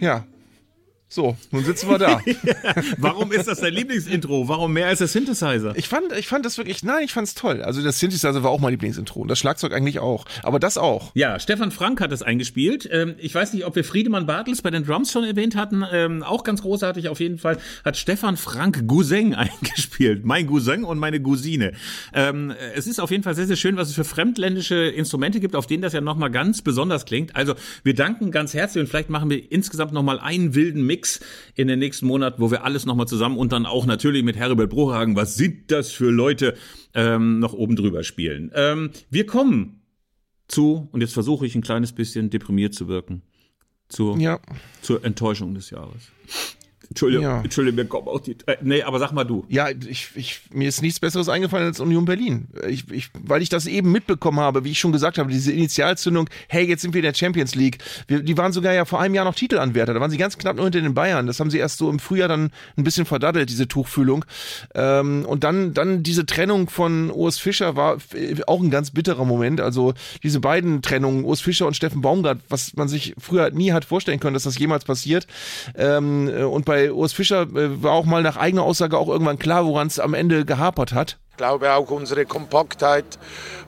Ja. So, nun sitzen wir da. [laughs] Warum ist das dein Lieblingsintro? Warum mehr als der Synthesizer? Ich fand, ich fand das wirklich, nein, ich fand's toll. Also das Synthesizer war auch mein Lieblingsintro und das Schlagzeug eigentlich auch. Aber das auch. Ja, Stefan Frank hat es eingespielt. Ähm, ich weiß nicht, ob wir Friedemann Bartels bei den Drums schon erwähnt hatten. Ähm, auch ganz großartig auf jeden Fall hat Stefan Frank Guzeng [laughs] eingespielt. Mein Guzeng und meine Cousine. Ähm, es ist auf jeden Fall sehr, sehr schön, was es für fremdländische Instrumente gibt, auf denen das ja nochmal ganz besonders klingt. Also wir danken ganz herzlich und vielleicht machen wir insgesamt nochmal einen wilden Mix in den nächsten Monaten, wo wir alles nochmal zusammen und dann auch natürlich mit Herbert Bruchhagen, was sind das für Leute, ähm, noch oben drüber spielen. Ähm, wir kommen zu, und jetzt versuche ich ein kleines bisschen deprimiert zu wirken, zur, Ja. zur Enttäuschung des Jahres. Entschuldigung, Ja. Entschuldigung, mir kommen auch die. Äh, nee, aber sag mal du. Ja, ich, ich, mir ist nichts Besseres eingefallen als Union Berlin. Ich, ich, weil ich das eben mitbekommen habe, wie ich schon gesagt habe, diese Initialzündung, hey, jetzt sind wir in der Champions League. Wir, die waren sogar ja vor einem Jahr noch Titelanwärter. Da waren sie ganz knapp nur hinter den Bayern. Das haben sie erst so im Frühjahr dann ein bisschen verdaddelt, diese Tuchfühlung. Ähm, und dann, dann diese Trennung von Urs Fischer war f- auch ein ganz bitterer Moment. Also diese beiden Trennungen, Urs Fischer und Steffen Baumgart, was man sich früher nie hat vorstellen können, dass das jemals passiert. Ähm, äh, und bei Urs Fischer äh, war auch mal nach eigener Aussage auch irgendwann klar, woran es am Ende gehapert hat. Ich glaube auch unsere Kompaktheit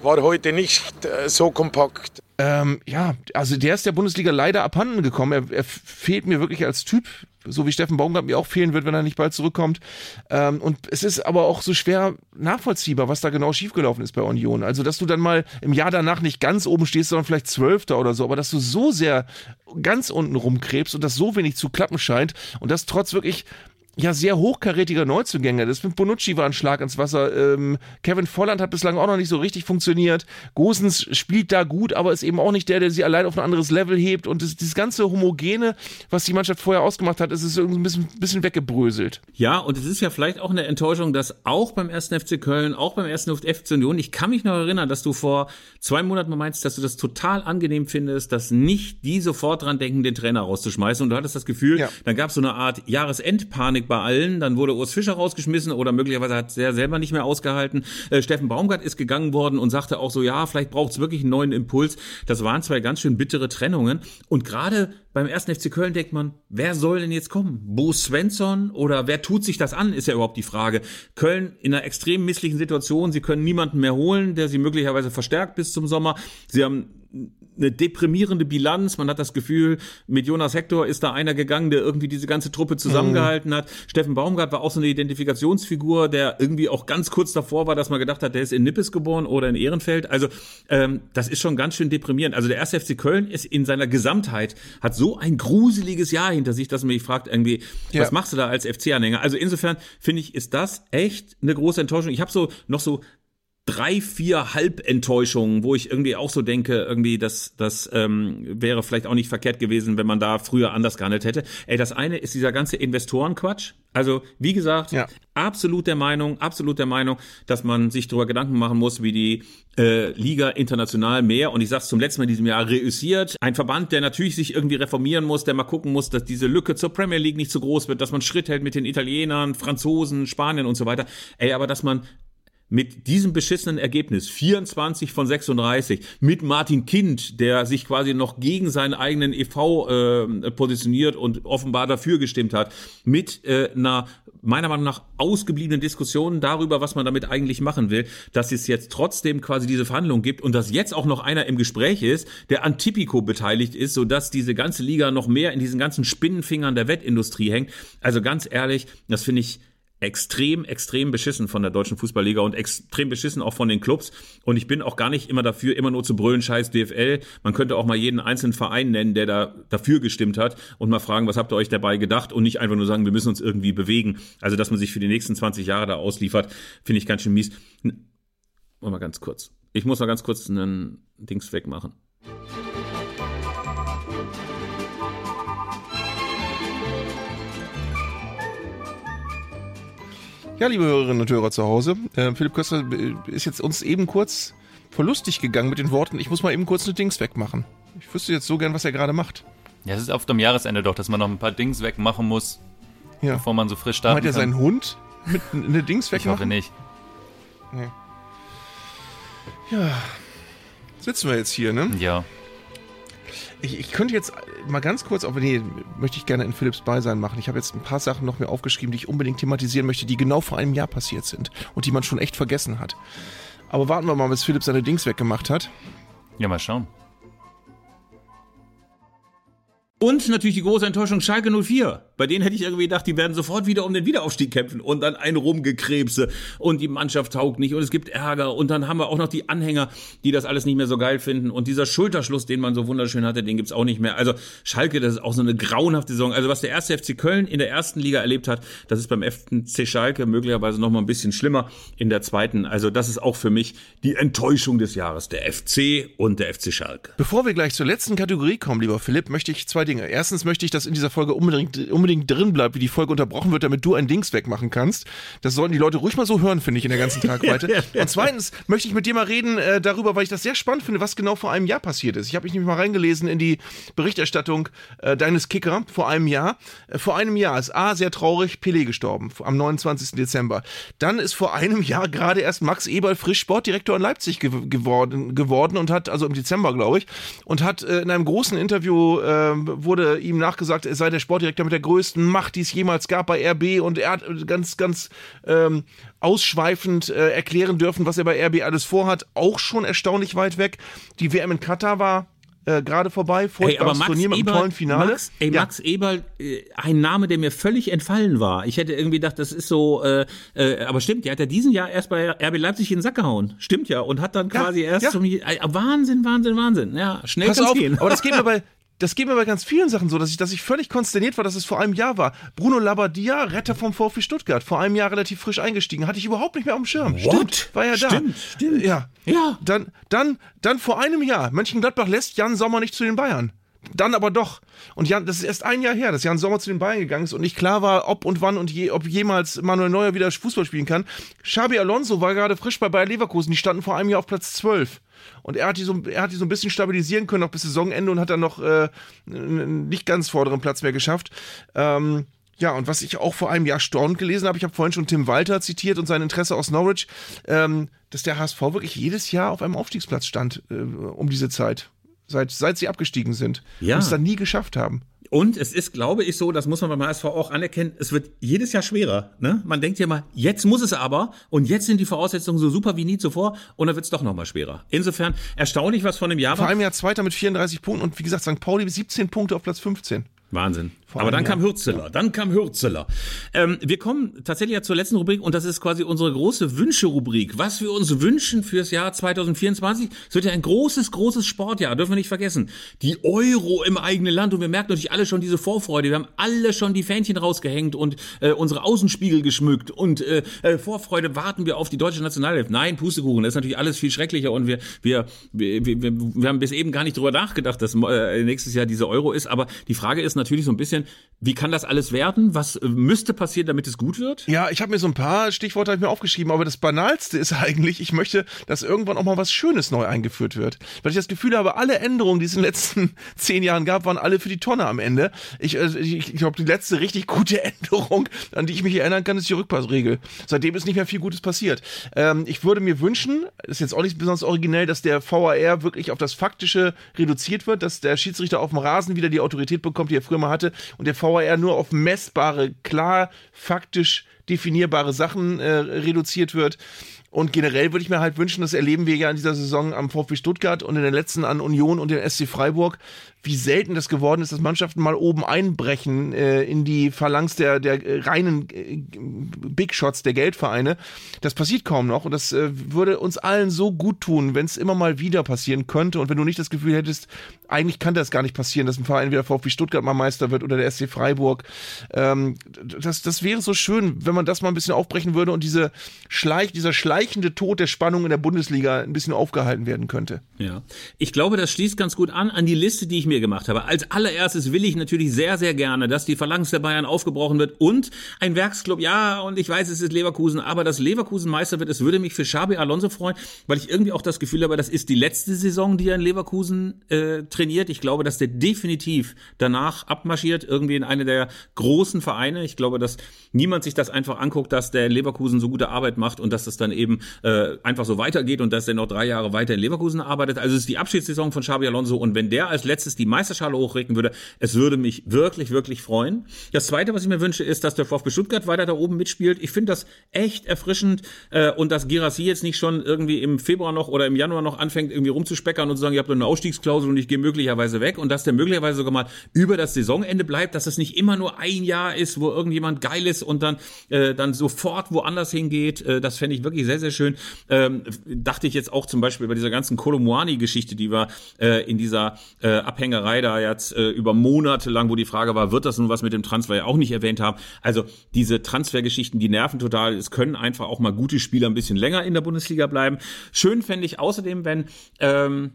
war heute nicht äh, so kompakt. Ähm, ja, also der ist der Bundesliga leider abhanden gekommen. Er, er fehlt mir wirklich als Typ, so wie Steffen Baumgart mir auch fehlen wird, wenn er nicht bald zurückkommt. Ähm, und es ist aber auch so schwer nachvollziehbar, was da genau schiefgelaufen ist bei Union. Also, dass du dann mal im Jahr danach nicht ganz oben stehst, sondern vielleicht Zwölfter oder so, aber dass du so sehr ganz unten rumkrebst und das so wenig zu klappen scheint und das trotz wirklich ja, sehr hochkarätiger Neuzugänge. Das mit Bonucci war ein Schlag ins Wasser. Ähm, Kevin Volland hat bislang auch noch nicht so richtig funktioniert. Gosens spielt da gut, aber ist eben auch nicht der, der sie allein auf ein anderes Level hebt. Und das, dieses ganze Homogene, was die Mannschaft vorher ausgemacht hat, ist es irgendwie ein bisschen, bisschen weggebröselt. Ja, und es ist ja vielleicht auch eine Enttäuschung, dass auch beim 1. FC Köln, auch beim 1. FC Union, ich kann mich noch erinnern, dass du vor zwei Monaten mal meinst, dass du das total angenehm findest, dass nicht die sofort dran denken, den Trainer rauszuschmeißen. Und du hattest das Gefühl, dann gab es so eine Art Jahresendpanik bei allen. Dann wurde Urs Fischer rausgeschmissen oder möglicherweise hat er selber nicht mehr ausgehalten. Äh, Steffen Baumgart ist gegangen worden und sagte auch so, ja, vielleicht braucht es wirklich einen neuen Impuls. Das waren zwei ganz schön bittere Trennungen. Und gerade beim ersten FC Köln denkt man, wer soll denn jetzt kommen? Bo Svensson oder wer tut sich das an, ist ja überhaupt die Frage. Köln in einer extrem misslichen Situation, sie können niemanden mehr holen, der sie möglicherweise verstärkt bis zum Sommer. Sie haben eine deprimierende Bilanz. Man hat das Gefühl, mit Jonas Hector ist da einer gegangen, der irgendwie diese ganze Truppe zusammengehalten hat. Steffen Baumgart war auch so eine Identifikationsfigur, der irgendwie auch ganz kurz davor war, dass man gedacht hat, der ist in Nippes geboren oder in Ehrenfeld. Also ähm, das ist schon ganz schön deprimierend. Also der erste FC Köln ist in seiner Gesamtheit, hat so ein gruseliges Jahr hinter sich, dass man mich fragt, irgendwie, ja. was machst du da als FC-Anhänger? Also insofern finde ich, ist das echt eine große Enttäuschung. Ich habe so noch so drei, vier Halbenttäuschungen, wo ich irgendwie auch so denke, irgendwie, das, das ähm, wäre vielleicht auch nicht verkehrt gewesen, wenn man da früher anders gehandelt hätte. Ey, das eine ist dieser ganze Investorenquatsch. Also, wie gesagt, ja. absolut der Meinung, absolut der Meinung, dass man sich darüber Gedanken machen muss, wie die äh, Liga international mehr, und ich sag's zum letzten Mal in diesem Jahr, reüssiert. Ein Verband, der natürlich sich irgendwie reformieren muss, der mal gucken muss, dass diese Lücke zur Premier League nicht zu groß wird, dass man Schritt hält mit den Italienern, Franzosen, Spaniern und so weiter. Ey, aber dass man mit diesem beschissenen Ergebnis, 24 von 36, mit Martin Kind, der sich quasi noch gegen seinen eigenen EV äh, positioniert und offenbar dafür gestimmt hat, mit äh, einer meiner Meinung nach ausgebliebenen Diskussion darüber, was man damit eigentlich machen will, dass es jetzt trotzdem quasi diese Verhandlungen gibt und dass jetzt auch noch einer im Gespräch ist, der an Tipico beteiligt ist, sodass diese ganze Liga noch mehr in diesen ganzen Spinnenfingern der Wettindustrie hängt. Also ganz ehrlich, das finde ich extrem, extrem beschissen von der deutschen Fußballliga und extrem beschissen auch von den Clubs. Und ich bin auch gar nicht immer dafür, immer nur zu brüllen, scheiß DFL. Man könnte auch mal jeden einzelnen Verein nennen, der da dafür gestimmt hat und mal fragen, was habt ihr euch dabei gedacht und nicht einfach nur sagen, wir müssen uns irgendwie bewegen. Also, dass man sich für die nächsten 20 Jahre da ausliefert, finde ich ganz schön mies. Mal ganz kurz. Ich muss mal ganz kurz einen Dings wegmachen. Ja, liebe Hörerinnen und Hörer zu Hause, äh, Philipp Köster äh, ist jetzt uns eben kurz verlustig gegangen mit den Worten, ich muss mal eben kurz eine Dings wegmachen. Ich wüsste jetzt so gern, was er gerade macht. Ja, es ist oft am Jahresende doch, dass man noch ein paar Dings wegmachen muss, ja. bevor man so frisch startet. Hat er seinen Hund mit eine Dings wegmachen? Ich hoffe nicht. Nee. Ja, sitzen wir jetzt hier, ne? Ja. Ich, ich könnte jetzt mal ganz kurz, aber nee, möchte ich gerne in Philips Beisein machen. Ich habe jetzt ein paar Sachen noch mir aufgeschrieben, die ich unbedingt thematisieren möchte, die genau vor einem Jahr passiert sind und die man schon echt vergessen hat. Aber warten wir mal, bis Philipp seine Dings weggemacht hat. Ja, mal schauen. Und natürlich die große Enttäuschung Schalke 04. Bei denen hätte ich irgendwie gedacht, die werden sofort wieder um den Wiederaufstieg kämpfen und dann ein Rumgekrebse und die Mannschaft taugt nicht und es gibt Ärger und dann haben wir auch noch die Anhänger, die das alles nicht mehr so geil finden und dieser Schulterschluss, den man so wunderschön hatte, den gibt's auch nicht mehr. Also Schalke, das ist auch so eine grauenhafte Saison. Also was der erste FC Köln in der ersten Liga erlebt hat, das ist beim FC Schalke möglicherweise noch mal ein bisschen schlimmer in der zweiten. Also das ist auch für mich die Enttäuschung des Jahres, der FC und der FC Schalke. Bevor wir gleich zur letzten Kategorie kommen, lieber Philipp, möchte ich zwei Dinge. Erstens möchte ich, dass in dieser Folge unbedingt, unbedingt unbedingt drin bleibt, wie die Folge unterbrochen wird, damit du ein Dings wegmachen kannst. Das sollten die Leute ruhig mal so hören, finde ich, in der ganzen [laughs] Tragweite. Und zweitens möchte ich mit dir mal reden äh, darüber, weil ich das sehr spannend finde, was genau vor einem Jahr passiert ist. Ich habe mich nämlich mal reingelesen in die Berichterstattung äh, deines Kicker vor einem Jahr. Äh, vor einem Jahr ist A, sehr traurig, Pelé gestorben, am 29. Dezember. Dann ist vor einem Jahr gerade erst Max Eberl frisch Sportdirektor in Leipzig ge geworden, geworden und hat, also im Dezember, glaube ich, und hat äh, in einem großen Interview äh, wurde ihm nachgesagt, er sei der Sportdirektor mit der größten größten Macht, die es jemals gab bei RB und er hat ganz, ganz ähm, ausschweifend äh, erklären dürfen, was er bei RB alles vorhat. Auch schon erstaunlich weit weg. Die WM in Katar war äh, gerade vorbei, furchtbares Turnier mit einem tollen Finale. Max, ey, ja. Max Eberl, äh, ein Name, der mir völlig entfallen war. Ich hätte irgendwie gedacht, das ist so, äh, äh, aber stimmt, der hat ja diesen Jahr erst bei RB Leipzig in den Sack gehauen. Stimmt ja. Und hat dann quasi ja, erst ja. zum, Wahnsinn, Wahnsinn, Wahnsinn. Ja, schnell Pass auf, gehen. Aber das geht mir bei, das geht mir bei ganz vielen Sachen so, dass ich, dass ich völlig konsterniert war, dass es vor einem Jahr war. Bruno Labbadia, Retter vom VfB Stuttgart, vor einem Jahr relativ frisch eingestiegen, hatte ich überhaupt nicht mehr auf dem Schirm. What? Stimmt, war ja da. Stimmt, stimmt. Ja. Ja. Dann, dann, dann vor einem Jahr, Mönchengladbach lässt Jan Sommer nicht zu den Bayern. Dann aber doch. Und Jan, das ist erst ein Jahr her, dass Jan Sommer zu den Bayern gegangen ist und nicht klar war, ob und wann und je, ob jemals Manuel Neuer wieder Fußball spielen kann. Xabi Alonso war gerade frisch bei Bayer Leverkusen, die standen vor einem Jahr auf Platz 12. Und er hat die so, er hat die so ein bisschen stabilisieren können, noch bis Saisonende und hat dann noch äh, nicht ganz vorderen Platz mehr geschafft. Ähm, ja, und was ich auch vor einem Jahr staunend gelesen habe, ich habe vorhin schon Tim Walter zitiert und sein Interesse aus Norwich, ähm, dass der HSV wirklich jedes Jahr auf einem Aufstiegsplatz stand äh, um diese Zeit. seit, seit sie abgestiegen sind. Ja. Und es dann nie geschafft haben. Und es ist, glaube ich, so, das muss man beim HSV auch anerkennen, es wird jedes Jahr schwerer. Ne? Man denkt ja mal, jetzt muss es aber und jetzt sind die Voraussetzungen so super wie nie zuvor und dann wird es doch nochmal schwerer. Insofern erstaunlich, was von dem Jahr Vor war. allem ja Zweiter mit 34 Punkten und wie gesagt, St. Pauli 17 Punkte auf Platz 15. Wahnsinn. Vor Aber dann allem, kam. Hürzeler, dann kam Hürzeler. Ähm, wir kommen tatsächlich ja zur letzten Rubrik und das ist quasi unsere große Wünsche-Rubrik. Was wir uns wünschen fürs Jahr 2024. Es wird ja ein großes, großes Sportjahr, dürfen wir nicht vergessen. Die Euro im eigenen Land und wir merken natürlich alle schon diese Vorfreude. Wir haben alle schon die Fähnchen rausgehängt und äh, unsere Außenspiegel geschmückt und äh, äh, Vorfreude warten wir auf die deutsche Nationalelf. Nein, Pustekuchen, das ist natürlich alles viel schrecklicher und wir, wir, wir, wir, wir wir haben bis eben gar nicht drüber nachgedacht, dass äh, nächstes Jahr diese Euro ist. Aber die Frage ist natürlich so ein bisschen, wie kann das alles werden? Was äh, müsste passieren, damit es gut wird? Ja, ich habe mir so ein paar Stichworte ich mir aufgeschrieben, aber das Banalste ist [laughs] eigentlich, ich möchte, dass irgendwann auch mal was Schönes neu eingeführt wird. Weil ich das Gefühl habe, alle Änderungen, die es in den letzten [laughs] zehn Jahren gab, waren alle für die Tonne am Ende. Ich, äh, ich, ich glaube, die letzte richtig gute [laughs] Änderung, an die ich mich erinnern kann, ist die Rückpassregel. Seitdem ist nicht mehr viel Gutes passiert. Ähm, ich würde mir wünschen, ist jetzt auch nicht besonders originell, dass der VAR wirklich auf das Faktische reduziert wird, dass der Schiedsrichter auf dem Rasen wieder die Autorität bekommt, die er früher mal hatte, und der VAR nur auf messbare, klar, faktisch definierbare Sachen äh, reduziert wird. Und generell würde ich mir halt wünschen, das erleben wir ja in dieser Saison am VfB Stuttgart und in den letzten an Union und den SC Freiburg, wie selten das geworden ist, dass Mannschaften mal oben einbrechen äh, in die Phalanx der, der äh, reinen äh, Big Shots der Geldvereine. Das passiert kaum noch und das äh, würde uns allen so gut tun, wenn es immer mal wieder passieren könnte und wenn du nicht das Gefühl hättest, eigentlich kann das gar nicht passieren, dass ein Verein wie der VfB Stuttgart mal Meister wird oder der SC Freiburg. Ähm, das, das wäre so schön, wenn man das mal ein bisschen aufbrechen würde und diese Schleich, dieser schleichende Tod der Spannung in der Bundesliga ein bisschen aufgehalten werden könnte. Ja. Ich glaube, das schließt ganz gut an an die Liste, die ich mir gemacht habe. Als allererstes will ich natürlich sehr, sehr gerne, dass die Phalanx der Bayern aufgebrochen wird und ein Werksclub, ja, und ich weiß, es ist Leverkusen, aber dass Leverkusen Meister wird, es würde mich für Xabi Alonso freuen, weil ich irgendwie auch das Gefühl habe, das ist die letzte Saison, die er in Leverkusen äh, trainiert. Ich glaube, dass der definitiv danach abmarschiert, irgendwie in eine der großen Vereine. Ich glaube, dass niemand sich das einfach anguckt, dass der in Leverkusen so gute Arbeit macht und dass das dann eben äh, einfach so weitergeht und dass er noch drei Jahre weiter in Leverkusen arbeitet. Also es ist die Abschiedssaison von Xabi Alonso und wenn der als letztes die Meisterschale hochrecken würde, es würde mich wirklich, wirklich freuen. Das Zweite, was ich mir wünsche, ist, dass der VfB Stuttgart weiter da oben mitspielt. Ich finde das echt erfrischend äh, und dass Girassi jetzt nicht schon irgendwie im Februar noch oder im Januar noch anfängt, irgendwie rumzuspeckern und zu sagen, ihr habt eine Ausstiegsklausel und ich gehe möglicherweise weg und dass der möglicherweise sogar mal über das Saisonende bleibt, dass es nicht immer nur ein Jahr ist, wo irgendjemand geil ist und dann, äh, dann sofort woanders hingeht. Äh, das fände ich wirklich sehr, sehr schön. Ähm, dachte ich jetzt auch zum Beispiel bei dieser ganzen Kolomuani-Geschichte, die wir äh, in dieser äh, Abhängerei da jetzt äh, über Monate lang, wo die Frage war, wird das nun was mit dem Transfer ja auch nicht erwähnt haben. Also diese Transfergeschichten, die nerven total. Es können einfach auch mal gute Spieler ein bisschen länger in der Bundesliga bleiben. Schön fände ich außerdem, wenn ähm,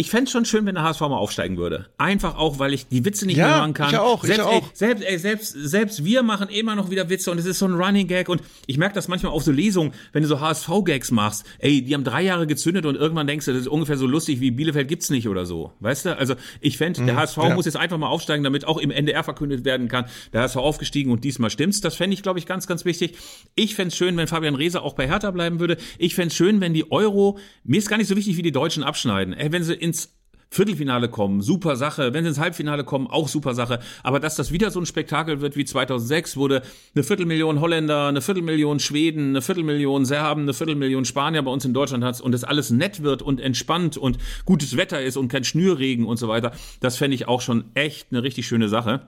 ich fände schon schön, wenn der HSV mal aufsteigen würde. Einfach auch, weil ich die Witze nicht Ja, mehr machen kann. ich auch, ich selbst, auch. Ey, selbst, ey, selbst, selbst wir machen immer noch wieder Witze und es ist so ein Running Gag und ich merke das manchmal auf so Lesungen, wenn du so HSV-Gags machst. Ey, die haben drei Jahre gezündet und irgendwann denkst du, das ist ungefähr so lustig wie Bielefeld gibt's nicht oder so. Weißt du? Also ich fände, der Mhm, HSV ja. muss jetzt einfach mal aufsteigen, damit auch im NDR verkündet werden kann, der HSV aufgestiegen und diesmal stimmt's. Das fände ich, glaube ich, ganz, ganz wichtig. Ich fände schön, wenn Fabian Reese auch bei Hertha bleiben würde. Ich fände schön, wenn die Euro, mir ist gar nicht so wichtig, wie die Deutschen abschneiden. Ey, wenn sie ins Viertelfinale kommen, super Sache. Wenn sie ins Halbfinale kommen, auch super Sache. Aber dass das wieder so ein Spektakel wird wie 2006, wurde eine Viertelmillion Holländer, eine Viertelmillion Schweden, eine Viertelmillion Serben, eine Viertelmillion Spanier bei uns in Deutschland hat und das alles nett wird und entspannt und gutes Wetter ist und kein Schnürregen und so weiter, das fände ich auch schon echt eine richtig schöne Sache.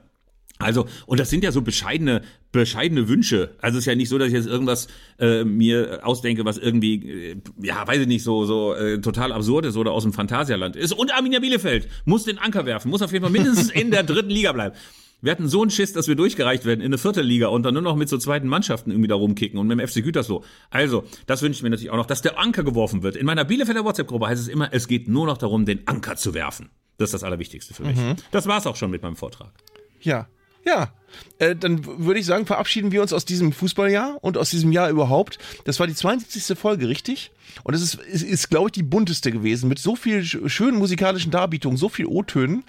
Also, und das sind ja so bescheidene, bescheidene Wünsche. Also es ist ja nicht so, dass ich jetzt irgendwas äh, mir ausdenke, was irgendwie, äh, ja, weiß ich nicht, so, so äh, total absurd ist oder aus dem Phantasialand ist. Und Arminia Bielefeld muss den Anker werfen, muss auf jeden Fall mindestens in der dritten Liga bleiben. Wir hatten so einen Schiss, dass wir durchgereicht werden in eine vierte Liga und dann nur noch mit so zweiten Mannschaften irgendwie da rumkicken und mit dem FC Gütersloh. Also, das wünsche ich mir natürlich auch noch, dass der Anker geworfen wird. In meiner Bielefelder WhatsApp-Gruppe heißt es immer, es geht nur noch darum, den Anker zu werfen. Das ist das Allerwichtigste für mich. Mhm. Das war's auch schon mit meinem Vortrag. Ja, ja. Äh, dann würde ich sagen, verabschieden wir uns aus diesem Fußballjahr und aus diesem Jahr überhaupt. Das war die 72. Folge, richtig? Und es ist, ist, ist glaube ich, die bunteste gewesen, mit so viel sch- schönen musikalischen Darbietungen, so viel O-Tönen.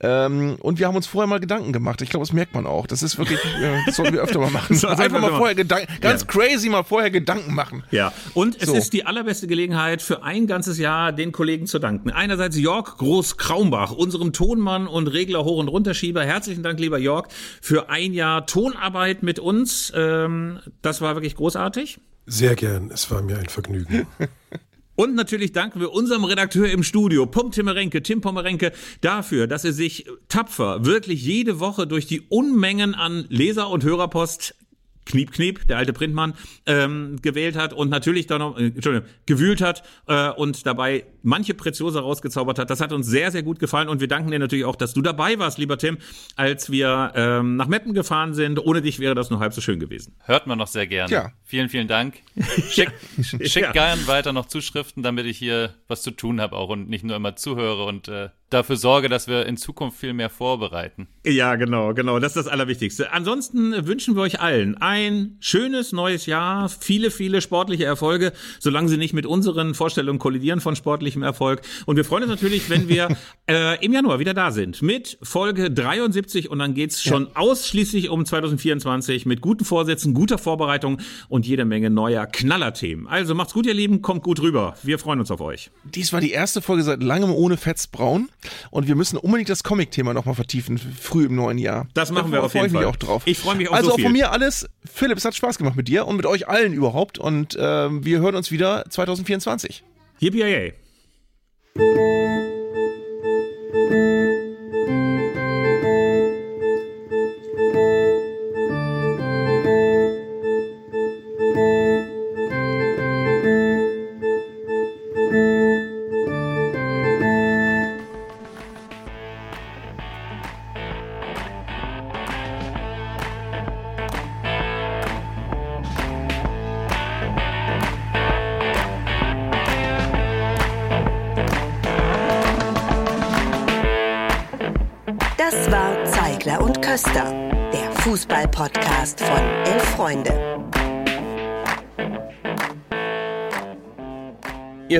Ähm, und wir haben uns vorher mal Gedanken gemacht. Ich glaube, das merkt man auch. Das ist wirklich, äh, das sollten wir öfter mal machen. [laughs] Sollten wir Einfach mal vorher Gedanken, ganz Ja. crazy mal vorher Gedanken machen. Ja, und es So. ist die allerbeste Gelegenheit für ein ganzes Jahr den Kollegen zu danken. Einerseits Jörg Groß-Kraumbach, unserem Tonmann und Regler hoch und runterschieber. Herzlichen Dank, lieber Jörg, für ein Jahr Tonarbeit mit uns. Ähm, das war wirklich großartig. Sehr gern, es war mir ein Vergnügen. [laughs] Und natürlich danken wir unserem Redakteur im Studio, Pum Timmerenke, Tim Pommerenke, dafür, dass er sich tapfer wirklich jede Woche durch die Unmengen an Leser- und Hörerpost Kniep, Kniep, der alte Printmann, ähm, gewählt hat und natürlich dann noch, äh, Entschuldigung, gewühlt hat äh, und dabei manche Preziosa rausgezaubert hat. Das hat uns sehr, sehr gut gefallen und wir danken dir natürlich auch, dass du dabei warst, lieber Tim, als wir ähm, nach Meppen gefahren sind. Ohne dich wäre das nur halb so schön gewesen. Hört man noch sehr gerne. Ja. Vielen, vielen Dank. Schick, [laughs] schick Ja. gern weiter noch Zuschriften, damit ich hier was zu tun habe auch und nicht nur immer zuhöre und äh, dafür sorge, dass wir in Zukunft viel mehr vorbereiten. Ja, genau, genau. Das ist das Allerwichtigste. Ansonsten wünschen wir euch allen ein schönes neues Jahr, viele, viele sportliche Erfolge, solange sie nicht mit unseren Vorstellungen kollidieren von sportlichem Erfolg. Und wir freuen uns natürlich, wenn wir [laughs] äh, im Januar wieder da sind mit Folge 73 und dann geht's schon ausschließlich um 2024 mit guten Vorsätzen, guter Vorbereitung und jede Menge neuer Knallerthemen. Also macht's gut, ihr Lieben, kommt gut rüber. Wir freuen uns auf euch. Dies war die erste Folge seit langem ohne Fetzbraun und wir müssen unbedingt das Comic-Thema nochmal vertiefen, früh im neuen Jahr. Das machen wir Da auf freue jeden ich mich Fall. auch drauf. Ich freue mich auch Also so auch von mir alles. Philipp, es hat Spaß gemacht mit dir und mit euch allen überhaupt und ähm, wir hören uns wieder 2024. Yippie Das